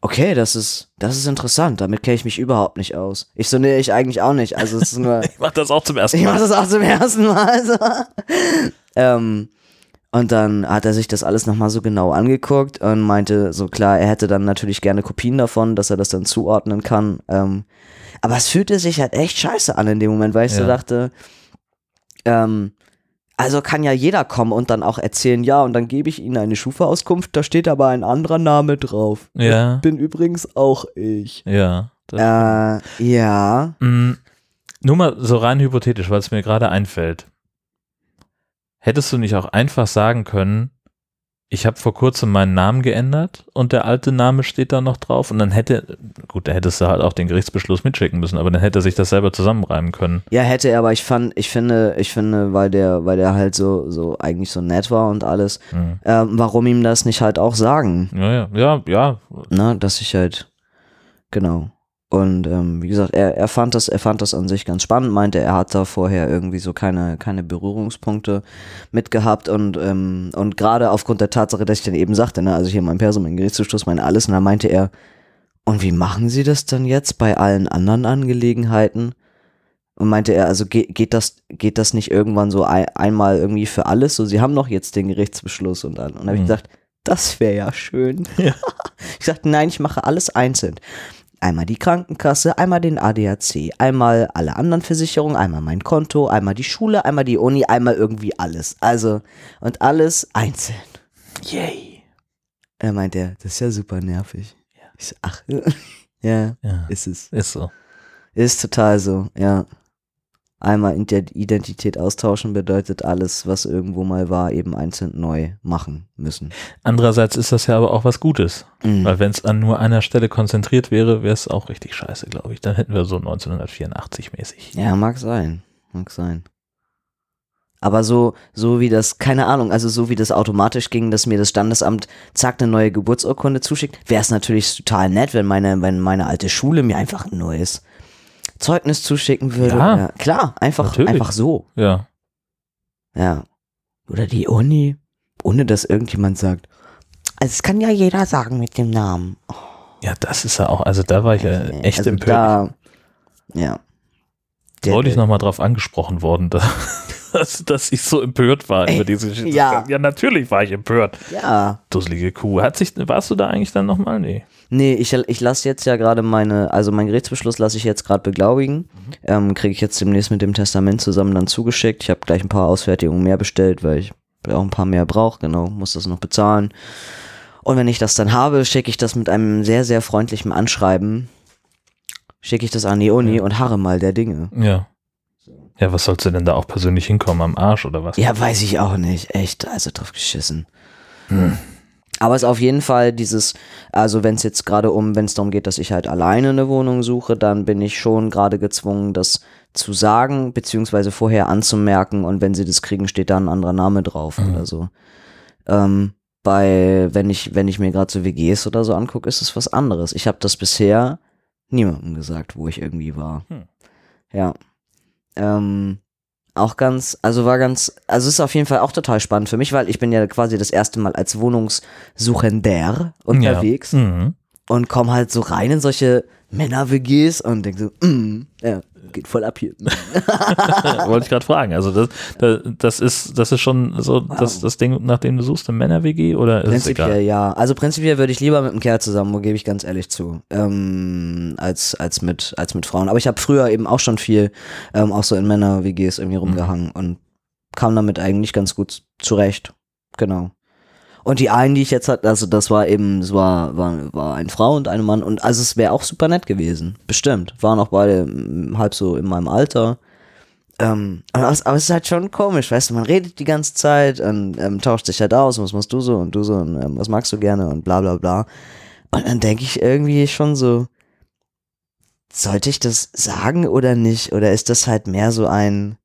okay, das ist, das ist interessant, damit kenne ich mich überhaupt nicht aus. Ich so, nee, ich eigentlich auch nicht. Also es ist nur, Ich mach das auch zum ersten ich Mal. mache das auch zum ersten Mal. So. ähm, und dann hat er sich das alles nochmal so genau angeguckt und meinte so klar, er hätte dann natürlich gerne Kopien davon, dass er das dann zuordnen kann. Ähm, aber es fühlte sich halt echt scheiße an in dem Moment, weil ich so Ja. dachte, ähm, also kann ja jeder kommen und dann auch erzählen, ja, und dann gebe ich Ihnen eine Schufa-Auskunft, da steht aber ein anderer Name drauf. Ja. Bin übrigens auch ich. Ja. Äh, ja. Mm, Nur mal so rein hypothetisch, weil es mir gerade einfällt. Hättest du nicht auch einfach sagen können, ich habe vor kurzem meinen Namen geändert und der alte Name steht da noch drauf und dann hätte, gut, da hättest du halt auch den Gerichtsbeschluss mitschicken müssen, aber dann hätte er sich das selber zusammenreimen können. Ja, hätte er, aber ich fand, ich finde, ich finde, weil der, weil der halt so, so eigentlich so nett war und alles, Mhm. ähm, warum ihm das nicht halt auch sagen, Ja, ja, ja, ja. ne, dass ich halt, genau. Und ähm, wie gesagt, er, er fand das, er fand das an sich ganz spannend, meinte, er hat da vorher irgendwie so keine, keine Berührungspunkte mit gehabt und, ähm, und gerade aufgrund der Tatsache, dass ich dann eben sagte, ne, also hier mein Perso, mein Gerichtszuschluss, mein alles, und dann meinte er, und wie machen Sie das dann jetzt bei allen anderen Angelegenheiten? Und meinte er, also geht, geht, das, geht das nicht irgendwann so ein, einmal irgendwie für alles? So, sie haben doch jetzt den Gerichtsbeschluss und dann. Und dann habe ich Mhm. gesagt, das wäre ja schön. ich sagte, nein, ich mache alles einzeln. Einmal die Krankenkasse, einmal den ADAC, einmal alle anderen Versicherungen, einmal mein Konto, einmal die Schule, einmal die Uni, einmal irgendwie alles. Also, und alles einzeln. Yay. Er meint er, das ist ja super nervig. Ich so, ach, ja, Ja, ist es. ist so. Ist total so, ja. Einmal Ide- Identität austauschen bedeutet alles, was irgendwo mal war, eben einzeln neu machen müssen. Andererseits ist das ja aber auch was Gutes. Mhm. Weil wenn es an nur einer Stelle konzentriert wäre, wäre es auch richtig scheiße, glaube ich. Dann hätten wir so 1984 mäßig. Ja, mag sein. Mag sein. Aber so, so wie das, keine Ahnung, also so wie das automatisch ging, dass mir das Standesamt zack eine neue Geburtsurkunde zuschickt, wäre es natürlich total nett, wenn meine, wenn meine alte Schule mir einfach ein neues Zeugnis zuschicken würde. Ja. klar, einfach, Natürlich. einfach so. Ja. Ja. Oder die Uni, ohne dass irgendjemand sagt. Also es kann ja jeder sagen mit dem Namen. Ja, das ist ja auch, also da war ich ja Nee, echt also empört. Da, ja. Der- Neulich nochmal drauf angesprochen worden, da, dass, dass ich so empört war über diese Geschichte. ja. ja, natürlich war ich empört. Ja. Dusselige Kuh. Hat sich, warst du da eigentlich dann nochmal? Nee. Nee, ich, ich lasse jetzt ja gerade meine, also meinen Gerichtsbeschluss lasse ich jetzt gerade beglaubigen. Ähm, Kriege ich jetzt demnächst mit dem Testament zusammen dann zugeschickt. Ich habe gleich ein paar Ausfertigungen mehr bestellt, weil ich auch ein paar mehr brauche, genau, muss das noch bezahlen. Und wenn ich das dann habe, schicke ich das mit einem sehr, sehr freundlichen Anschreiben, schicke ich das an die Uni und harre mal der Dinge. Ja. Ja, was sollst du denn da auch persönlich hinkommen? Am Arsch oder was? Ja, weiß ich auch nicht. Echt, also drauf geschissen. Hm. Aber es ist auf jeden Fall dieses, also wenn es jetzt gerade um, wenn es darum geht, dass ich halt alleine eine Wohnung suche, dann bin ich schon gerade gezwungen, das zu sagen, beziehungsweise vorher anzumerken und wenn sie das kriegen, steht da ein anderer Name drauf Mhm. oder so. Ähm, bei, wenn ich, wenn ich mir gerade so WGs oder so angucke, ist es was anderes. Ich habe das bisher niemandem gesagt, wo ich irgendwie war. Hm. Ja. Ähm, auch ganz, also war ganz, also ist auf jeden Fall auch total spannend für mich, weil ich bin ja quasi das erste Mal als Wohnungssuchender unterwegs Ja. Mhm. und komme halt so rein in solche Männer-WGs und denke so, mm, ja, geht voll ab hier. Wollte ich gerade fragen. Also das, das, ist, das ist schon so das, das Ding, nach dem du suchst, eine Männer-WG oder ist es Prinzipiell egal? ja. Also prinzipiell würde ich lieber mit einem Kerl zusammen, wo gebe ich ganz ehrlich zu, ähm, als, als, mit, als mit Frauen. Aber ich habe früher eben auch schon viel, ähm, auch so in Männer-WGs irgendwie rumgehangen und kam damit eigentlich ganz gut zurecht. Genau. Und die einen, die ich jetzt hatte, also das war eben, es war, war, war eine Frau und ein Mann und also es wäre auch super nett gewesen. Bestimmt. Waren auch beide mm, halb so in meinem Alter. Ähm, aber, es, aber es ist halt schon komisch, weißt du, man redet die ganze Zeit und ähm, tauscht sich halt aus, was machst du so und du so und ähm, was magst du gerne und bla bla bla. Und dann denke ich irgendwie schon so, sollte ich das sagen oder nicht? Oder ist das halt mehr so ein,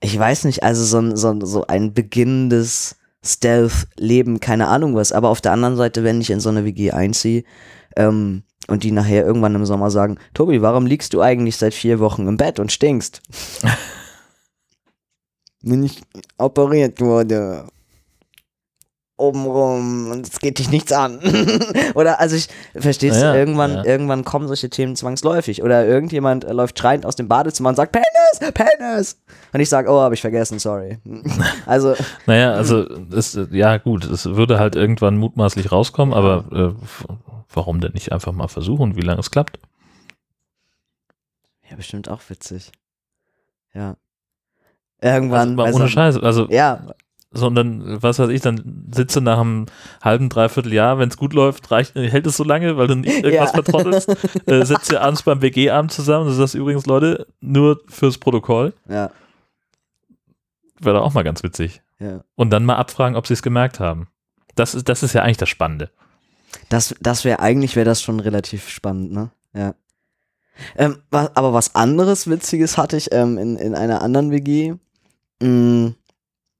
ich weiß nicht, also so so, so ein beginnendes Stealth-Leben, keine Ahnung was. Aber auf der anderen Seite, wenn ich in so eine WG einziehe ähm, und die nachher irgendwann im Sommer sagen, Tobi, warum liegst du eigentlich seit vier Wochen im Bett und stinkst? Wenn ich operiert wurde. Obenrum und es geht dich nichts an. Oder also ich verstehst Ja, du, irgendwann, ja. irgendwann kommen solche Themen zwangsläufig. Oder irgendjemand äh, läuft schreiend aus dem Badezimmer und sagt, Penis, Penis. Und ich sage, oh, habe ich vergessen, sorry. Also, Naja, also es, ja gut, es würde halt irgendwann mutmaßlich rauskommen, aber äh, warum denn nicht einfach mal versuchen, wie lange es klappt? ja, bestimmt auch witzig. Ja. Irgendwann. Also, ohne Scheiß, also Ja, sondern was weiß ich, dann sitze nach einem halben, dreiviertel Jahr, wenn es gut läuft, reicht, hält es so lange, weil du nicht irgendwas Ja. vertrottelst, äh, sitzt ihr abends beim WG-Abend zusammen und du sagst übrigens, Leute, nur fürs Protokoll, ja, wäre doch auch mal ganz witzig. ja. Und dann mal abfragen, ob sie es gemerkt haben. Das ist, das ist ja eigentlich das Spannende. Das, das wäre eigentlich wäre das schon relativ spannend, ne? Ja. Ähm, aber was anderes Witziges hatte ich ähm, in, in einer anderen WG, mh,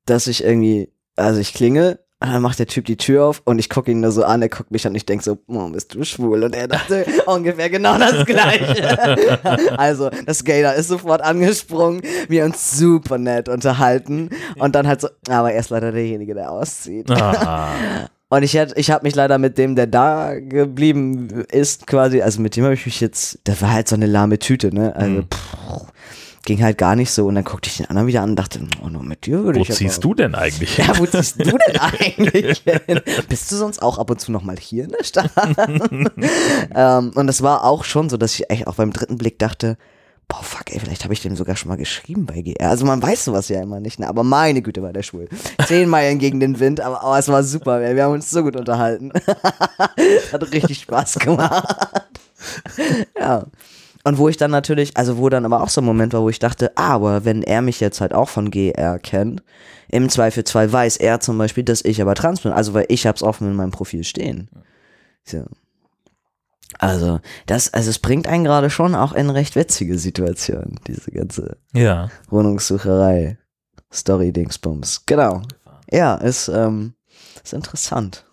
dass ich irgendwie, also ich klinge, und dann macht der Typ die Tür auf und ich gucke ihn nur so an, er guckt mich an und ich denke so, oh, bist du schwul? Und er dachte ungefähr genau das Gleiche. also, das Gator ist sofort angesprungen, wir uns super nett unterhalten und dann halt so, aber er ist leider derjenige, der auszieht. Ah, Und ich, hätt- ich habe mich leider mit dem, der da geblieben ist, quasi, also mit dem habe ich mich jetzt, das war halt so eine lahme Tüte, ne? Also Mhm. pff, ging halt gar nicht so. Und dann guckte ich den anderen wieder an und dachte, oh, nur mit dir würde Wo ich aber- ziehst du denn eigentlich? Ja, wo ziehst du denn eigentlich hin? Bist du sonst auch ab und zu nochmal hier in der Stadt? ähm, und das war auch schon so, dass ich echt auch beim dritten Blick dachte, boah, fuck, ey, vielleicht habe ich dem sogar schon mal geschrieben bei GR. Also man weiß sowas ja immer nicht, ne? aber meine Güte war der schwul. Zehn Meilen gegen den Wind, aber oh, es war super, ey. wir haben uns so gut unterhalten. Hat richtig Spaß gemacht. ja. Und wo ich dann natürlich, also wo dann aber auch so ein Moment war, wo ich dachte, ah, aber wenn er mich jetzt halt auch von GR kennt, im Zweifelsfall weiß er zum Beispiel, dass ich aber trans bin. Also weil ich hab's offen in meinem Profil stehen. So. Also, das, also es bringt einen gerade schon auch in recht witzige Situationen, diese ganze Ja. Wohnungssucherei, Story-Dingsbums. Genau. Ja, ist, ähm, ist interessant.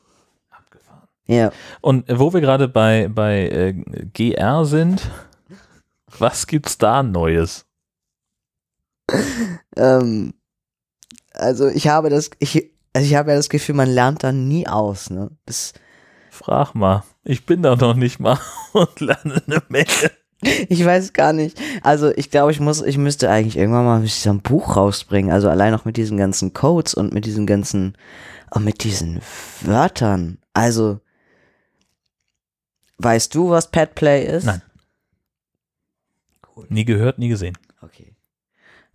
Abgefahren. Ja. Und wo wir gerade bei, bei äh, GR sind, was gibt's da Neues? Ähm, also ich habe das, ich, also ich habe ja das Gefühl, man lernt da nie aus, ne? Das, Frag mal. Ich bin da noch nicht mal und lerne eine Menge. ich weiß gar nicht. Also ich glaube, ich muss, ich müsste eigentlich irgendwann mal so ein Buch rausbringen. Also allein auch mit diesen ganzen Codes und mit diesen ganzen, und mit diesen Wörtern. Also, weißt du, was Petplay ist? Nein. Nie gehört, nie gesehen. Okay.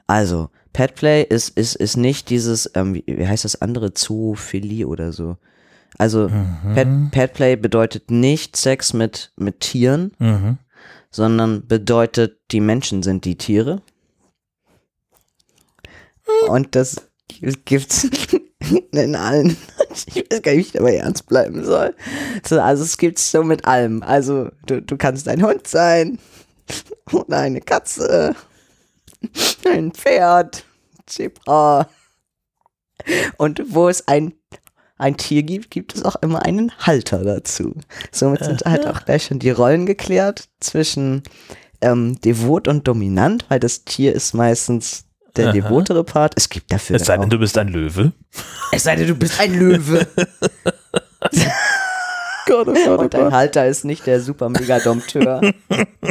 Also, Petplay ist, ist, ist nicht dieses, ähm, wie, heißt das andere, Zoophilie oder so. Also, Pet, Petplay bedeutet nicht Sex mit, mit Tieren, Mhm. sondern bedeutet, die Menschen sind die Tiere. Und das gibt's in allen. Ich weiß gar nicht, wie ich dabei ernst bleiben soll. So, also es gibt's so mit allem. Also du, du kannst ein Hund sein oder eine Katze, ein Pferd, Zebra. Und wo es ein, ein Tier gibt, gibt es auch immer einen Halter dazu. Somit sind halt auch gleich schon die Rollen geklärt zwischen ähm, devot und dominant, weil das Tier ist meistens der Aha. devotere Part. Es gibt dafür Es sei denn, auch, du bist ein Löwe. es sei denn, du bist ein Löwe. Gott, oh Und dein Halter ist nicht der super Megadompteur.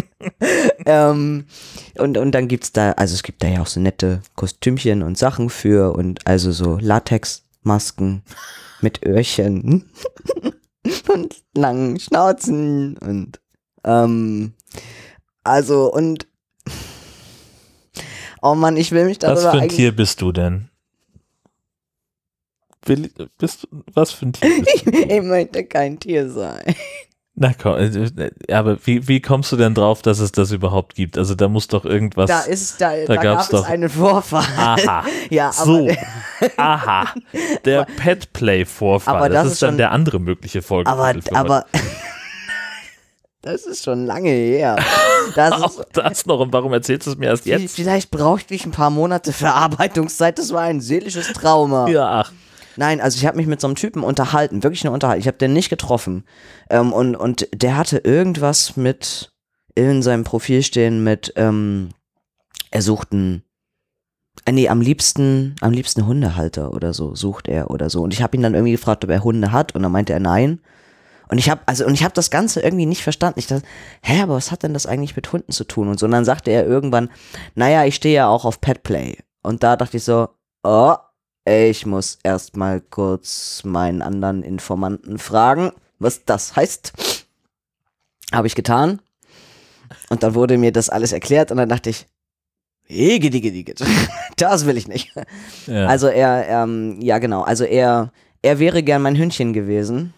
ähm, und, und dann gibt's da, also es gibt da ja auch so nette Kostümchen und Sachen für und also so Latexmasken mit Öhrchen und langen Schnauzen und ähm, also und oh Mann, ich will mich Was darüber für ein Tier bist du denn? Will, bist, du- was für ein Tier? Bist du? ich möchte kein Tier sein. Na komm, äh, äh, aber wie, wie kommst du denn drauf, dass es das überhaupt gibt? Also da muss doch irgendwas. Da ist da, da, gab's gab es doch- einen Vorfall. Aha. Ja, so. Aha. Der Petplay-Vorfall. Aber das, das ist ist dann schon- der andere mögliche Folge. Aber, aber das ist schon lange her. Das Auch ist, das noch. Und warum erzählst du es mir erst jetzt? Vielleicht brauchte ich ein paar Monate Verarbeitungszeit. Das war ein seelisches Trauma. Ja, ach. Nein, also ich habe mich mit so einem Typen unterhalten, wirklich nur unterhalten. Ich habe den nicht getroffen. Ähm, und, und der hatte irgendwas mit in seinem Profil stehen mit, ähm, er sucht einen, äh, nee, am liebsten, am liebsten Hundehalter oder so, sucht er oder so. Und ich habe ihn dann irgendwie gefragt, ob er Hunde hat und dann meinte er nein. Und ich habe also und ich habe das Ganze irgendwie nicht verstanden. Ich dachte, hä, aber was hat denn das eigentlich mit Hunden zu tun? Und so und dann sagte er irgendwann, naja, ich stehe ja auch auf Petplay. Und da dachte ich so, oh, ich muss erstmal kurz meinen anderen Informanten fragen, was das heißt. Habe ich getan. Und dann wurde mir das alles erklärt und dann dachte ich, Egedigedig. Das will ich nicht. Ja. Also er, ähm, ja genau, also er, er wäre gern mein Hündchen gewesen.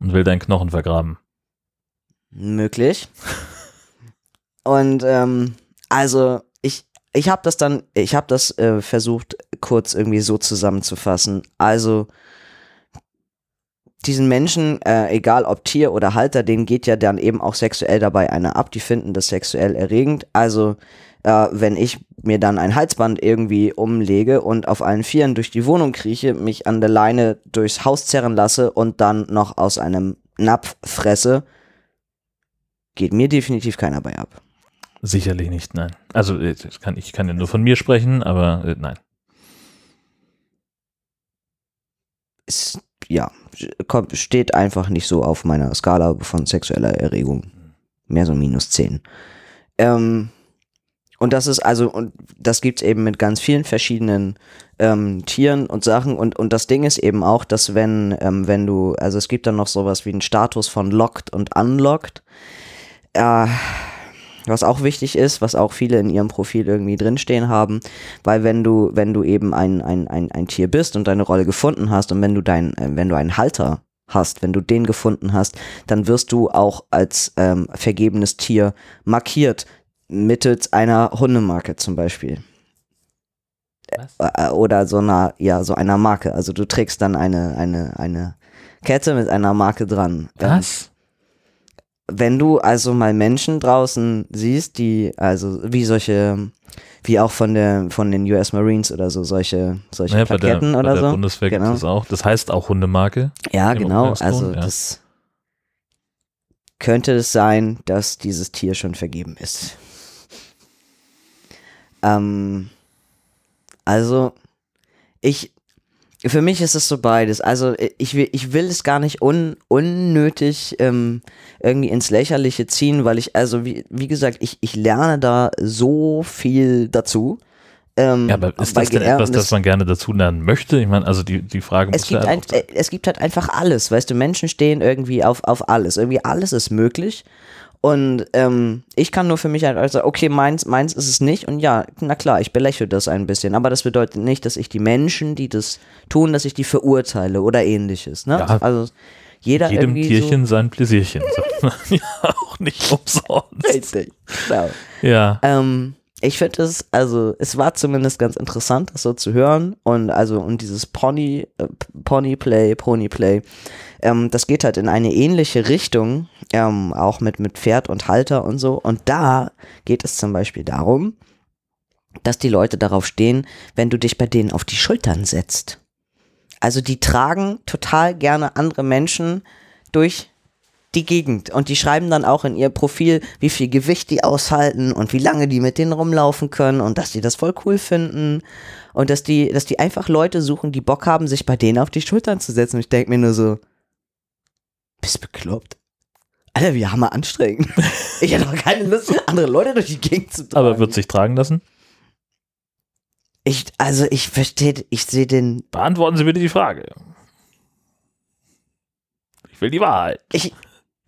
Und will deinen Knochen vergraben. Möglich. Und ähm, also ich, ich habe das dann, ich habe das äh, versucht kurz irgendwie so zusammenzufassen. Also diesen Menschen, äh, egal ob Tier oder Halter, denen geht ja dann eben auch sexuell dabei einer ab. Die finden das sexuell erregend. Also äh, wenn ich mir dann ein Halsband irgendwie umlege und auf allen Vieren durch die Wohnung krieche, mich an der Leine durchs Haus zerren lasse und dann noch aus einem Napf fresse, geht mir definitiv keiner bei ab. Sicherlich nicht, nein. Also äh, das kann, ich kann ja nur von mir sprechen, aber äh, nein. Es, ja, kommt, steht einfach nicht so auf meiner Skala von sexueller Erregung. Mehr so minus 10. Ähm, und das ist also, und das gibt's eben mit ganz vielen verschiedenen ähm, Tieren und Sachen. Und, und das Ding ist eben auch, dass wenn, ähm, wenn du, also es gibt dann noch sowas wie einen Status von locked und unlocked. Äh, was auch wichtig ist, was auch viele in ihrem Profil irgendwie drinstehen haben, weil wenn du, wenn du eben ein, ein, ein, ein Tier bist und deine Rolle gefunden hast und wenn du dein, äh, wenn du einen Halter hast, wenn du den gefunden hast, dann wirst du auch als ähm, vergebenes Tier markiert mittels einer Hundemarke zum Beispiel. Was? Äh, Oder so einer, ja, so einer Marke. Also du trägst dann eine, eine, eine Kette mit einer Marke dran. Ähm, Was? Wenn du also mal Menschen draußen siehst, die, also wie solche, wie auch von der, von den US Marines oder so, solche, solche Naja, der, Plaketten bei oder der so. Bundeswehr gibt Genau. es auch. Das heißt auch Hundemarke. Ja, genau. Also ja. das könnte es sein, dass dieses Tier schon vergeben ist. Ähm, also ich, für mich ist es so beides. Also ich will, ich will es gar nicht un, unnötig ähm, irgendwie ins Lächerliche ziehen, weil ich, also wie, wie gesagt, ich, ich lerne da so viel dazu. Ähm, Ja, aber ist das denn etwas, das man gerne dazu lernen möchte? Ich meine, also die, die Frage es muss gibt, ja ein, äh, es gibt halt einfach alles, weißt du, Menschen stehen irgendwie auf, auf alles. Irgendwie alles ist möglich. Und ähm, ich kann nur für mich halt also, okay, meins, meins ist es nicht. Und ja, na klar, ich belächle das ein bisschen. Aber das bedeutet nicht, dass ich die Menschen, die das tun, dass ich die verurteile oder ähnliches. Ne? Ja. Also jeder Jedem Tierchen sein Pläsierchen, ja auch nicht so. umsonst. Richtig. Genau. Ja. Ähm, ich finde es, also es war zumindest ganz interessant, das so zu hören und also und dieses Pony, äh, Pony Play, Pony Play, ähm, das geht halt in eine ähnliche Richtung, ähm, auch mit mit Pferd und Halter und so. Und da geht es zum Beispiel darum, dass die Leute darauf stehen, wenn du dich bei denen auf die Schultern setzt. Also die tragen total gerne andere Menschen durch die Gegend und die schreiben dann auch in ihr Profil, wie viel Gewicht die aushalten und wie lange die mit denen rumlaufen können und dass die das voll cool finden und dass die, dass die einfach Leute suchen, die Bock haben, sich bei denen auf die Schultern zu setzen. Und ich denke mir nur so, bist bekloppt? Alter, wie hammer anstrengend. Ich hätte doch keine Lust, andere Leute durch die Gegend zu tragen. Aber wird sich tragen lassen? ich, also ich verstehe, ich sehe den, Beantworten Sie bitte die Frage. Ich will die Wahrheit. ich,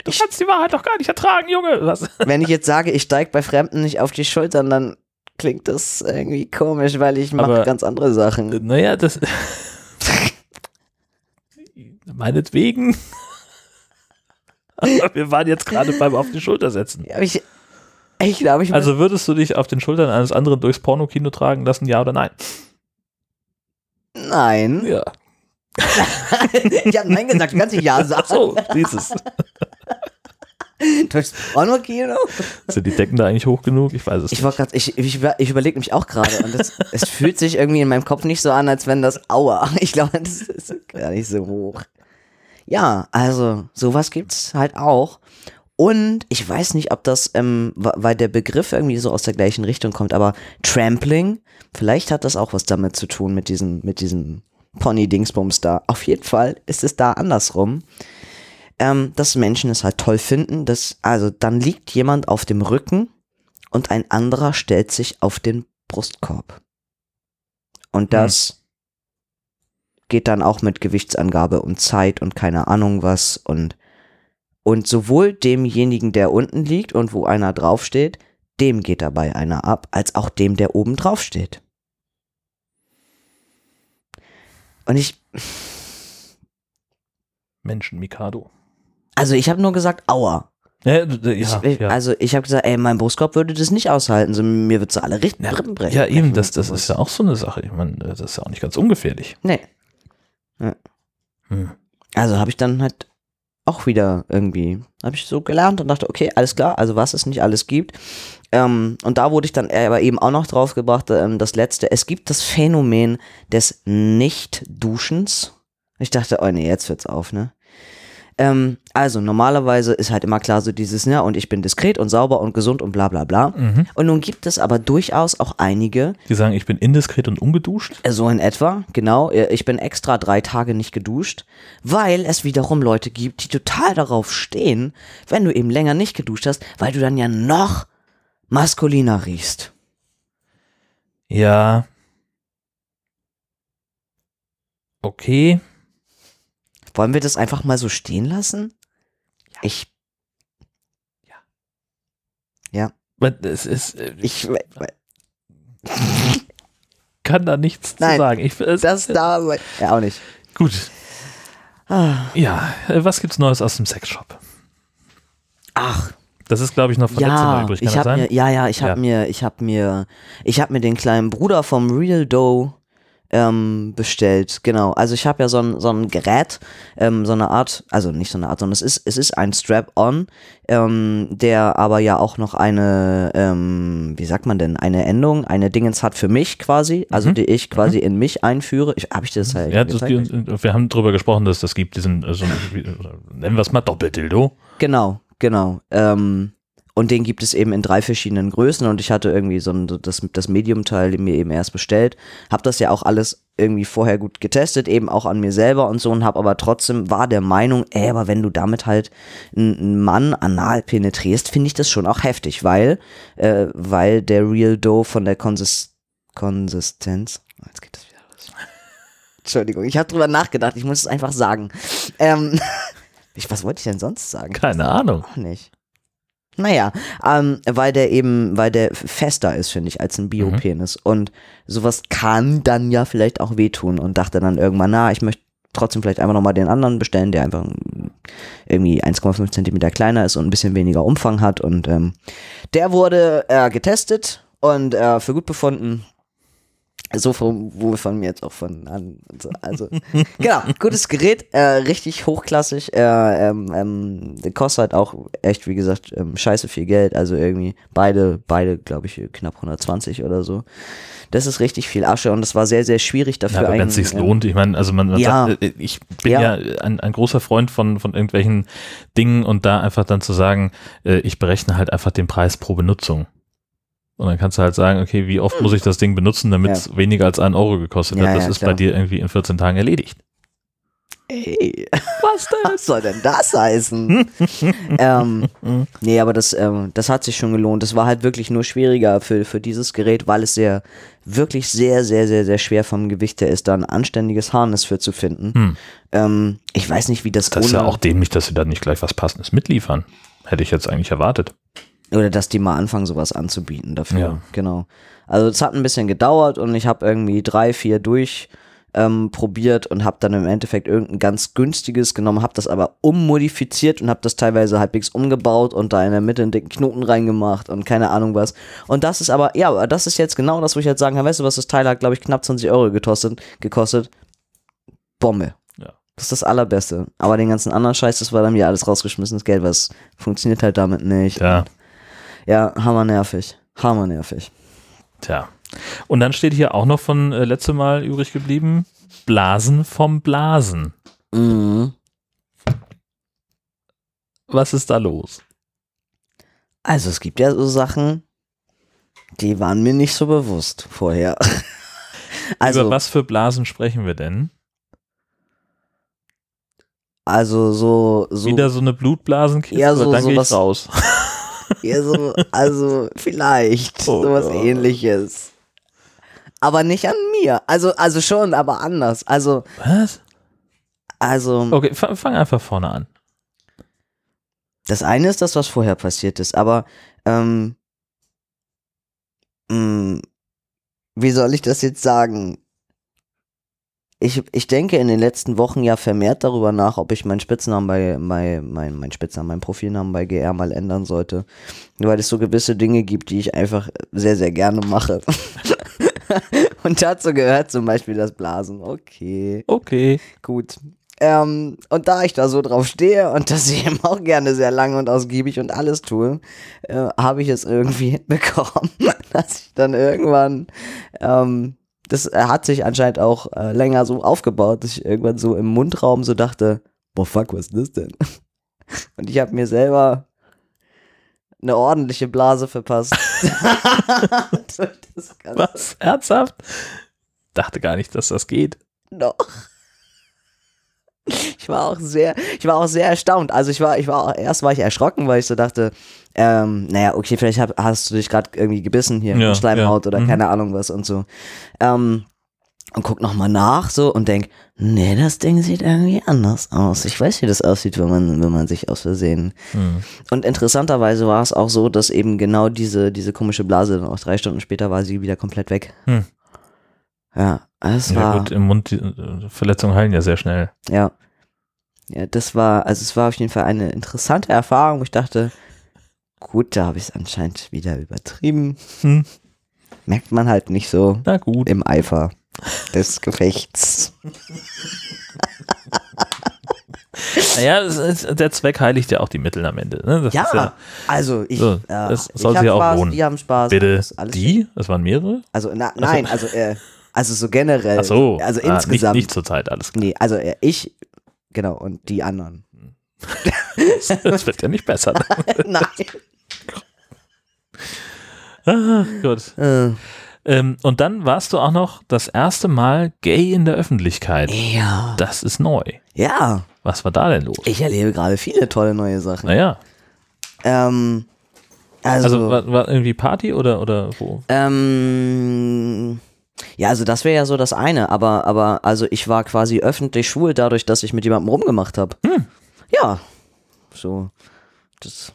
Du kannst die Wahrheit doch gar nicht ertragen, Junge. Was? wenn ich jetzt sage, ich steige bei Fremden nicht auf die Schultern, dann klingt das irgendwie komisch, weil ich mache ganz andere Sachen. Naja, das. Meinetwegen. Aber wir waren jetzt gerade beim Auf die Schulter setzen. Ja, ich, ich glaube, ich Also würdest du dich auf den Schultern eines anderen durchs Pornokino tragen lassen, ja oder nein? nein. Ja. ich habe nein gesagt, du kannst nicht ja sagen. So, dieses. Durchs Porno-Kino? Sind die Decken da eigentlich hoch genug? Ich weiß es Ich, nicht. grad, ich, ich, ich überlege mich auch gerade und das, es fühlt sich irgendwie in meinem Kopf nicht so an, als wenn das Aua. Ich glaube, das ist gar nicht so hoch. Ja, also sowas gibt's halt auch. Und ich weiß nicht, ob das, ähm, weil der Begriff irgendwie so aus der gleichen Richtung kommt, aber Trampling, vielleicht hat das auch was damit zu tun mit diesen, mit diesen Pony-Dingsbums da. Auf jeden Fall ist es da andersrum. Ähm, dass Menschen es halt toll finden, dass, also dann liegt jemand auf dem Rücken und ein anderer stellt sich auf den Brustkorb. Und das geht dann auch mit Gewichtsangabe und Zeit und keine Ahnung was und und sowohl demjenigen, der unten liegt und wo einer draufsteht, dem geht dabei einer ab, als auch dem, der oben drauf steht. Und ich, Menschen, Mikado. Also ich habe nur gesagt, aua. Ja, ja, ich, ja. Also ich habe gesagt, ey, mein Brustkorb würde das nicht aushalten, so mir wird so alle Rippen Rippen brechen. ja, eben, das, das ist ja auch so eine Sache. Ich meine, das ist ja auch nicht ganz ungefährlich. Nee. Hm. Also habe ich dann halt auch wieder irgendwie, habe ich so gelernt und dachte, okay, alles klar, also was es nicht alles gibt. Ähm, und da wurde ich dann aber eben auch noch drauf gebracht, ähm, das letzte, es gibt das Phänomen des Nicht-Duschens. Ich dachte, oh nee, jetzt wird's auf, ne? Ähm, also normalerweise ist halt immer klar so dieses, ja, und ich bin diskret und sauber und gesund und bla bla bla. Mhm. Und nun gibt es aber durchaus auch einige, Die sagen, ich bin indiskret und ungeduscht. äh, so in etwa, genau, äh, ich bin extra drei Tage nicht geduscht, weil es wiederum Leute gibt, die total darauf stehen, wenn du eben länger nicht geduscht hast, weil du dann ja noch maskuliner riechst. Ja. Okay. Wollen wir das einfach mal so stehen lassen? Ich, Weil Es ist, äh, ich ich, kann da nichts zu Nein, sagen. Ich, es, das da, ja auch nicht. Gut. Ah. Ja, äh, was gibt's Neues aus dem Sexshop? Ach, Das ist, glaube ich, noch von letztem Mal ja, übrig. Kann ich das sein? mir, ja, ja, ich habe Ja. mir, ich habe mir, ich habe mir den kleinen Bruder vom Real Dough ähm, bestellt. Genau. Also ich habe ja so ein, so ein Gerät, ähm, so eine Art, also nicht so eine Art, sondern es ist, es ist ein Strap-on, ähm, der aber ja auch noch eine, ähm, wie sagt man denn, eine Endung, eine Dingens hat für mich quasi, also Mhm. die ich quasi in mich einführe. Ich, habe ich das halt Ja, das, die- wir haben drüber gesprochen, dass das gibt, diesen, äh, so, ein- nennen wir es mal Doppeldildo. Genau, genau. Ähm, und den gibt es eben in drei verschiedenen Größen und ich hatte irgendwie so ein, das, das Medium-Teil mir eben erst bestellt. Hab das ja auch alles irgendwie vorher gut getestet, eben auch an mir selber und so und hab aber trotzdem, war der Meinung, ey, aber wenn du damit halt einen Mann anal penetrierst, finde ich das schon auch heftig, weil, äh, weil der Real Dough von der Konsis Konsistenz, jetzt geht das wieder los. Entschuldigung, ich habe drüber nachgedacht, ich muss es einfach sagen. Ähm, ich, was wollte ich denn sonst sagen? Keine Ahnung. Auch nicht. Naja, ähm, weil der eben, weil der fester ist, finde ich, als ein Biopenis. Und sowas kann dann ja vielleicht auch wehtun und dachte dann irgendwann, na, ich möchte trotzdem vielleicht einfach nochmal den anderen bestellen, der einfach irgendwie 1,5 Zentimeter kleiner ist und ein bisschen weniger Umfang hat. Und ähm, der wurde äh, getestet und äh, für gut befunden. So wo von mir jetzt auch von an. so. Also, genau, gutes Gerät, äh, richtig hochklassig. Äh, ähm, ähm, der kostet halt auch echt, wie gesagt, ähm, scheiße viel Geld. Also irgendwie beide, beide, glaube ich, knapp 120 oder so. Das ist richtig viel Asche und es war sehr, sehr schwierig dafür. Ja, aber wenn es sich ähm, lohnt, ich meine, also man, man Ja. sagt, äh, ich bin ja, Ja. ein, ein großer Freund von, von irgendwelchen Dingen und da einfach dann zu sagen, äh, ich berechne halt einfach den Preis pro Benutzung. Und dann kannst du halt sagen, okay, wie oft muss ich das Ding benutzen, damit es weniger als einen Euro gekostet Ja, hat. Das ja, ist klar. bei dir irgendwie in 14 Tagen erledigt. Ey, was denn? Was soll denn das heißen? ähm, nee, aber das, ähm, das hat sich schon gelohnt. Es war halt wirklich nur schwieriger für, für dieses Gerät, weil es sehr, wirklich sehr, sehr, sehr, sehr schwer vom Gewicht her ist, da ein anständiges Harness für zu finden. Hm. Ähm, ich weiß nicht, wie das, Das ist ohne, ja auch dämlich, dass sie da nicht gleich was Passendes mitliefern. Hätte ich jetzt eigentlich erwartet. Oder dass die mal anfangen, sowas anzubieten dafür. Ja. Genau. Also es hat ein bisschen gedauert und ich habe irgendwie drei, vier durch ähm, probiert und habe dann im Endeffekt irgendein ganz günstiges genommen, habe das aber ummodifiziert und habe das teilweise halbwegs umgebaut und da in der Mitte einen dicken Knoten reingemacht und keine Ahnung was. Und das ist aber, ja, das ist jetzt genau das, wo ich jetzt sagen kann, weißt du was, das Teil hat, glaube ich, knapp 20 Euro gekostet, gekostet. Bombe. Ja. Das ist das Allerbeste. Aber den ganzen anderen Scheiß, das war dann wieder alles rausgeschmissenes Geld, was funktioniert halt damit nicht. Ja, Ja, hammernervig. Hammernervig. tja. Und dann steht hier auch noch von äh, letztem Mal übrig geblieben, Blasen vom Blasen. Mhm. Was ist da los? Also es gibt ja so Sachen, die waren mir nicht so bewusst vorher. also, Über was für Blasen sprechen wir denn? also so, so, Wieder so eine Blutblasenkiste? Ja, so- dann ich sowas- raus. ja, so, also vielleicht Oh sowas Gott. ähnliches. Aber nicht an mir. Also, also schon, aber anders. Also, Was? also, Okay, fang, fang einfach vorne an. das eine ist das, was vorher passiert ist, aber, ähm, mh, wie soll ich das jetzt sagen? Ich, ich denke in den letzten Wochen ja vermehrt darüber nach, ob ich meinen Spitznamen bei, bei mein, mein Spitznamen, meinen Profilnamen bei GR mal ändern sollte. Weil es so gewisse Dinge gibt, die ich einfach sehr, sehr gerne mache. Und dazu gehört zum Beispiel das Blasen. Okay, Okay. gut. Ähm, und da ich da so drauf stehe und das ich eben auch gerne sehr lange und ausgiebig und alles tue, äh, habe ich es irgendwie hinbekommen, dass ich dann irgendwann, ähm, das hat sich anscheinend auch äh, länger so aufgebaut, dass ich irgendwann so im Mundraum so dachte, boah, fuck, was ist das denn? Und ich habe mir selber eine ordentliche Blase verpasst. Was? Ernsthaft? Dachte gar nicht, dass das geht. Doch. Ich war auch sehr, ich war auch sehr erstaunt. Also ich war, ich war auch, erst war ich erschrocken, weil ich so dachte, ähm, naja, okay, vielleicht hab, hast du dich gerade irgendwie gebissen hier Ja, Schleimhaut ja. oder Mhm. keine Ahnung was und so. Ähm, und guck nochmal nach so und denk, nee, das Ding sieht irgendwie anders aus. Ich weiß, wie das aussieht, wenn man, wenn man sich aus Versehen. Hm. Und interessanterweise war es auch so, dass eben genau diese, diese komische Blase, dann auch drei Stunden später war sie wieder komplett weg. Hm. Ja, es Ja war. gut, im Mund, äh, Verletzungen heilen ja sehr schnell. Ja. Ja, das war, also es war auf jeden Fall eine interessante Erfahrung, wo ich dachte, gut, da habe ich es anscheinend wieder übertrieben. Hm. Merkt man halt nicht so Na gut. im Eifer des Gefechts. Naja, der Zweck heiligt ja auch die Mittel am Ende. Ne? Ja, ja also ich, So, äh, das ich soll sich ja auch Spaß, lohnen. die haben Spaß. bitte die, es waren mehrere. Also na, nein, also äh, also so generell. Ach so, Also ah, insgesamt. Nicht, nicht zur Zeit, alles klar. Nee, also äh, ich, genau, und die anderen. Das wird ja nicht besser. nein. ah, gut. Äh, Ähm, und dann warst du auch noch das erste Mal gay in der Öffentlichkeit. ja. Das ist neu. Ja, Was war da denn los? ich erlebe gerade viele tolle neue Sachen. Naja, Ähm, also, also war, war irgendwie Party oder, oder wo? ähm, ja, also das wäre ja so das eine, aber, aber, also ich war quasi öffentlich schwul dadurch, dass ich mit jemandem rumgemacht habe. Hm. Ja, so, das.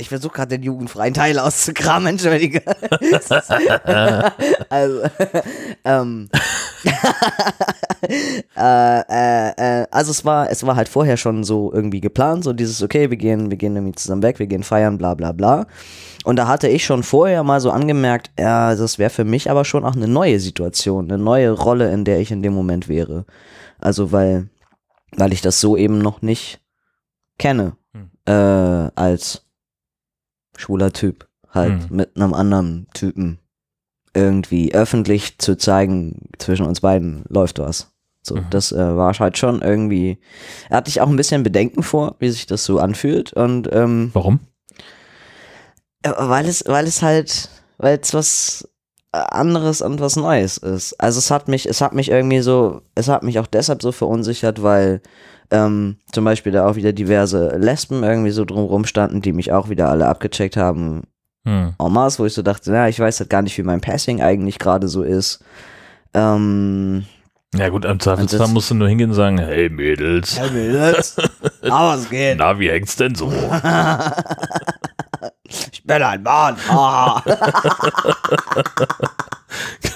Ich versuche gerade den jugendfreien Teil auszukramen, entschuldige. also, ähm, äh, äh, äh, also es war, es war halt vorher schon so irgendwie geplant, so dieses, okay, wir gehen, wir gehen irgendwie zusammen weg, wir gehen feiern, bla bla bla. Und da hatte ich schon vorher mal so angemerkt, ja, das wäre für mich aber schon auch eine neue Situation, eine neue Rolle, in der ich in dem Moment wäre. Also weil, weil ich das so eben noch nicht kenne, Hm. äh, als schwuler Typ, halt Hm. mit einem anderen Typen irgendwie öffentlich zu zeigen, zwischen uns beiden läuft was. So, Mhm. das äh, war halt schon irgendwie, er hatte ich auch ein bisschen Bedenken vor, wie sich das so anfühlt und ähm, Warum? weil es, weil es halt, weil es was äh, anderes und was Neues ist. Also es hat mich, es hat mich irgendwie so, es hat mich auch deshalb so verunsichert, weil ähm, zum Beispiel da auch wieder diverse Lesben irgendwie so drumrum standen, die mich auch wieder alle abgecheckt haben, Hm. en masse, wo ich so dachte, na, ich weiß halt gar nicht, wie mein Passing eigentlich gerade so ist. Ähm, Ja gut, im Zweifelsfall musst du nur hingehen und sagen, hey Mädels, Herr Mädels, aber es geht. na, wie hängt's denn so? bin ein Mann. Ah.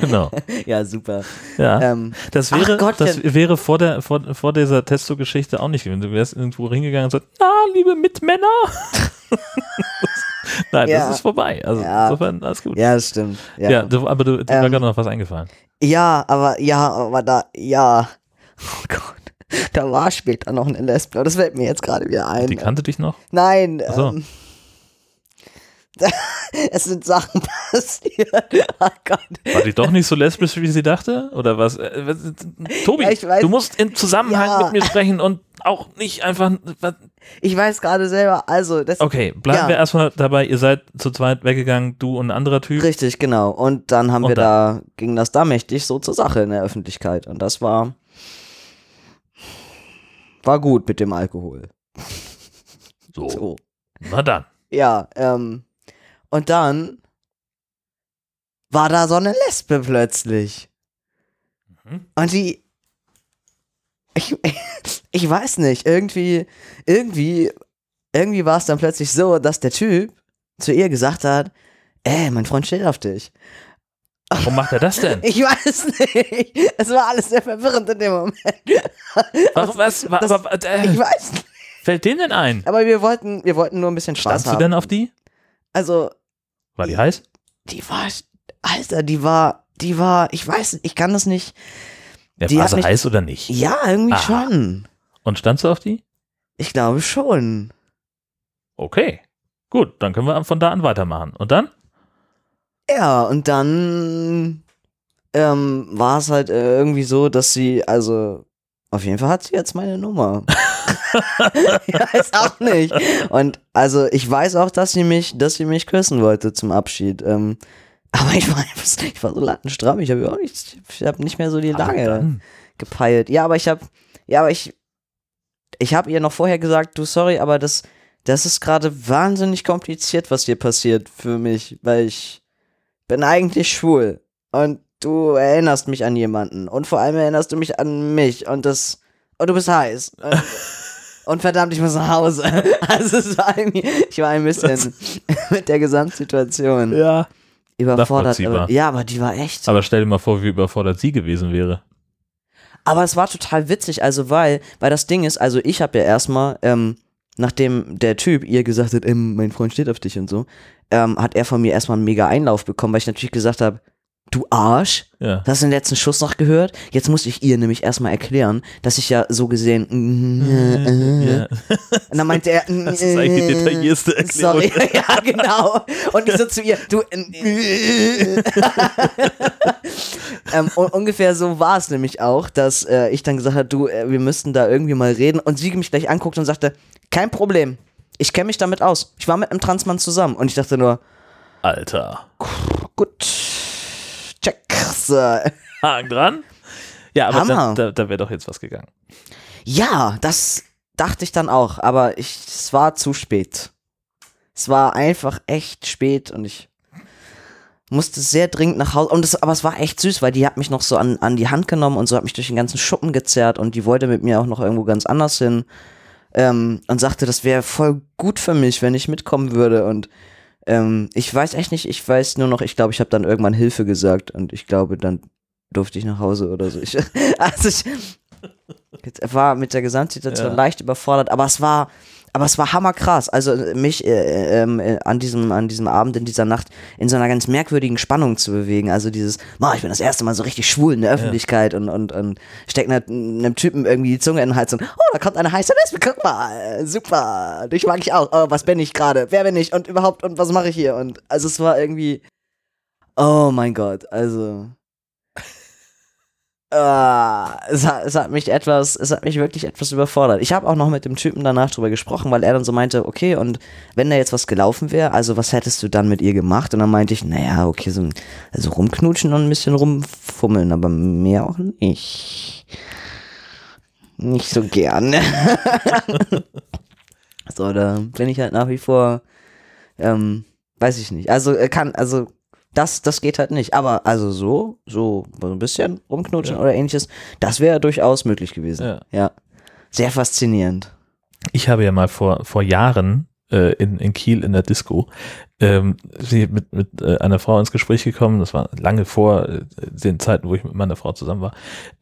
genau. ja, super. Ja. Ähm, Das wäre, Gottchen. das wäre vor, der, vor, vor dieser Testo-Geschichte auch nicht gewesen. Du wärst irgendwo hingegangen und sagst, na, liebe Mitmänner. Nein, Ja. das ist vorbei. Also Ja. insofern alles gut. ja, das stimmt. Ja, Ja, du, aber du, dir war Ähm, gerade noch was eingefallen. Ja, aber ja, aber da, ja. Oh Gott. Da war später noch eine Lesbe, aber das fällt mir jetzt gerade wieder ein. Die kannte dich noch? Nein, so. ähm, es sind Sachen passiert. Oh. War die doch nicht so lesbisch, wie sie dachte? Oder was? Äh, Tobi, Ja, du musst im Zusammenhang Ja. mit mir sprechen und auch nicht einfach. Was, Ich weiß gerade selber, also das okay, bleiben Ja. wir erstmal dabei. Ihr seid zu zweit weggegangen, du und ein anderer Typ. richtig, genau. Und dann haben Und wir da, ging das da mächtig so zur Sache in der Öffentlichkeit. Und das war, war gut mit dem Alkohol. So, So. na dann. Ja, ähm, und dann war da so eine Lesbe plötzlich. Mhm. Und die, ich, ich weiß nicht, irgendwie, irgendwie, irgendwie war es dann plötzlich so, dass der Typ zu ihr gesagt hat, ey, mein Freund steht auf dich. Warum macht er das denn? Ich weiß nicht. Es war alles sehr verwirrend in dem Moment. Warum, was, wa- das- aber, äh, Ich weiß nicht. fällt dem denn ein? Aber wir wollten, wir wollten nur ein bisschen Spaß Standst du haben. denn auf die? Also, War die heiß? die war, Alter, die war, die war, ich weiß, ich kann das nicht. Ja, Die war sie mich- heiß oder nicht? Ja, irgendwie Ah. schon. Und standst du auf die? Ich glaube schon. Okay. Gut, dann können wir von da an weitermachen. Und dann? Ja, und dann ähm, war es halt äh, irgendwie so, dass sie, also auf jeden Fall hat sie jetzt meine Nummer. ich weiß auch nicht. Und also ich weiß auch, dass sie mich, dass sie mich küssen wollte zum Abschied. Ähm, aber ich war, ich war so lattenstramm. Ich habe auch nicht, ich habe nicht mehr so die Lage gepeilt. Ja, aber ich habe, ja, aber ich, ich habe ihr noch vorher gesagt, du sorry, aber das, das ist gerade wahnsinnig kompliziert, was hier passiert für mich, weil ich bin eigentlich schwul und du erinnerst mich an jemanden und vor allem erinnerst du mich an mich und das und du bist heiß. Und, und verdammt, ich muss nach Hause. Also es war irgendwie, ich war ein bisschen mit der Gesamtsituation Ja. überfordert. Aber, ja, aber die war echt. Aber stell dir mal vor, wie überfordert sie gewesen wäre. Aber es war total witzig, also weil, weil das Ding ist, also ich habe ja erstmal, ähm, nachdem der Typ ihr gesagt hat, ähm, mein Freund steht auf dich und so, ähm, hat er von mir erstmal einen mega Einlauf bekommen, weil ich natürlich gesagt habe, du Arsch, Ja. du hast den letzten Schuss noch gehört? Jetzt muss ich ihr nämlich erstmal erklären, dass ich ja so gesehen, äh, äh, ja. und dann meinte er, Das ist eigentlich die äh, detaillierste Erklärung. Sorry, ja, genau. Und ich so zu ihr, du. Äh, ähm, un ungefähr so war es nämlich auch, dass äh, ich dann gesagt habe, du, äh, wir müssten da irgendwie mal reden. Und sie mich gleich anguckt und sagte, kein Problem. Ich kenne mich damit aus. Ich war mit einem Transmann zusammen. Und ich dachte nur, Alter. So. Haken dran. Ja, aber da, Hammer. da, da wäre doch jetzt was gegangen. Ja, das dachte ich dann auch. Aber ich, es war zu spät. Es war einfach echt spät und ich musste sehr dringend nach Hause. Und es, aber es war echt süß, weil die hat mich noch so an, an die Hand genommen und so hat mich durch den ganzen Schuppen gezerrt und die wollte mit mir auch noch irgendwo ganz anders hin. Ähm, und sagte, das wäre voll gut für mich, wenn ich mitkommen würde. Und ähm, ich weiß echt nicht, ich weiß nur noch, ich glaube, ich habe dann irgendwann Hilfe gesagt und ich glaube, dann durfte ich nach Hause oder so. Ich, also ich war mit der Gesamtsituation Ja. leicht überfordert, aber es war, aber es war hammerkrass. Also mich äh, ähm, äh, an diesem, an diesem Abend in dieser Nacht in so einer ganz merkwürdigen Spannung zu bewegen. Also dieses, ich bin das erste Mal so richtig schwul in der Öffentlichkeit und, und, und steck einer- einem Typen irgendwie die Zunge in den Hals und oh, da kommt eine heiße Lesbe, guck mal, äh, super, dich mag ich auch. Oh, was bin ich gerade? Wer bin ich? Und überhaupt, und was mache ich hier? Und also es war irgendwie, oh mein Gott, also. Ah, es, hat, es hat mich etwas, es hat mich wirklich etwas überfordert. Ich habe auch noch mit dem Typen danach drüber gesprochen, weil er dann so meinte, okay, und wenn da jetzt was gelaufen wäre, also was hättest du dann mit ihr gemacht? Und dann meinte ich, naja, okay, so also rumknutschen und ein bisschen rumfummeln, aber mehr auch nicht. Nicht so gern. so, da bin ich halt nach wie vor, ähm, weiß ich nicht. Also kann, also das, das geht halt nicht. Aber also so, so, so ein bisschen rumknutschen Ja. oder ähnliches, das wäre durchaus möglich gewesen. Ja. ja. Sehr faszinierend. Ich habe ja mal vor, vor Jahren äh, in, in Kiel in der Disco ähm, sie mit, mit äh, einer Frau ins Gespräch gekommen. Das war lange vor äh, den Zeiten, wo ich mit meiner Frau zusammen war.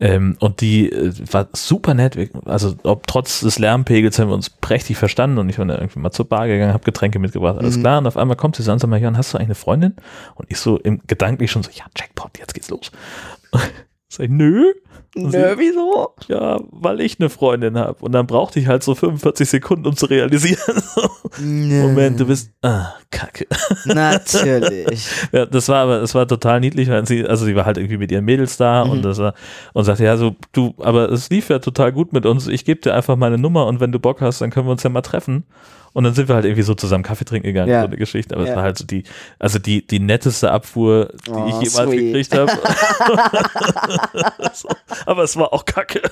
Ähm, und die äh, war super nett. Also ob trotz des Lärmpegels haben wir uns prächtig verstanden und ich bin dann irgendwie mal zur Bar gegangen, habe Getränke mitgebracht, alles Mhm. klar. Und auf einmal kommt sie so an, mal, Jan, hast du eigentlich eine Freundin? Und ich so im gedanklich schon so, ja, Jackpot, jetzt geht's los. Sag ich, nö. Und sie- Nö, wieso? ja, weil ich eine Freundin habe. Und dann brauchte ich halt so 45 Sekunden, um zu realisieren. Moment, du bist. Ah, kacke. Natürlich. Ja, das war aber, es war total niedlich, weil sie, also sie war halt irgendwie mit ihren Mädels da und Mhm. das war, und sagte, ja, so, du, aber es lief ja total gut mit uns. Ich gebe dir einfach meine Nummer und wenn du Bock hast, dann können wir uns ja mal treffen. Und dann sind wir halt irgendwie so zusammen Kaffee trinken gegangen, Ja. so eine Geschichte. Aber es Ja. war halt so die, also die, die netteste Abfuhr, die Oh, ich jemals sweet. gekriegt habe. aber es war auch kacke.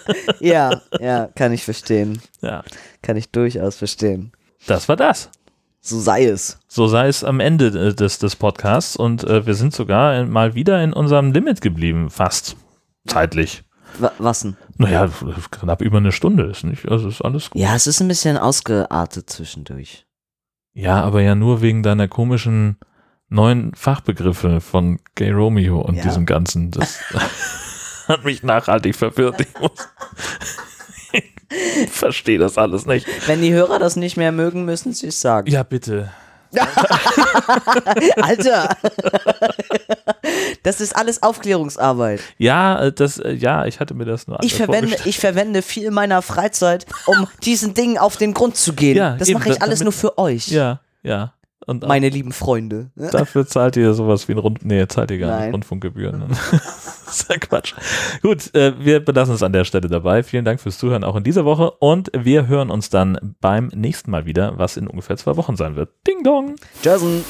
ja, ja, kann ich verstehen. Ja, Kann ich durchaus verstehen. das war das. So sei es. So sei es am Ende äh, des, des Podcasts und äh, wir sind sogar mal wieder in unserem Limit geblieben, fast zeitlich. Wa- Was denn? Naja, knapp über eine Stunde ist nicht, also ist alles gut. Ja, es ist ein bisschen ausgeartet zwischendurch. Ja, aber ja nur wegen deiner komischen neuen Fachbegriffe von Gay Romeo und Ja. diesem Ganzen. Das hat mich nachhaltig verwirrt. Ich muss verstehe das alles nicht. Wenn die Hörer das nicht mehr mögen, müssen sie es sagen. Ja, bitte. Alter! das ist alles Aufklärungsarbeit. Ja, äh, das, äh, ja, ich hatte mir das nur Ich verwende, ich verwende viel meiner Freizeit, um diesen Dingen auf den Grund zu gehen. Ja, das mache ich alles damit- nur für euch. Ja, ja. Und Meine lieben Freunde. dafür zahlt ihr sowas wie ein Rund... Nee, zahlt ihr gar Nein. nicht Rundfunkgebühren. das ist ja Quatsch. Gut, äh, wir belassen es an der Stelle dabei. Vielen Dank fürs Zuhören auch in dieser Woche und wir hören uns dann beim nächsten Mal wieder, was in ungefähr zwei Wochen sein wird. Ding dong! Tschüssen.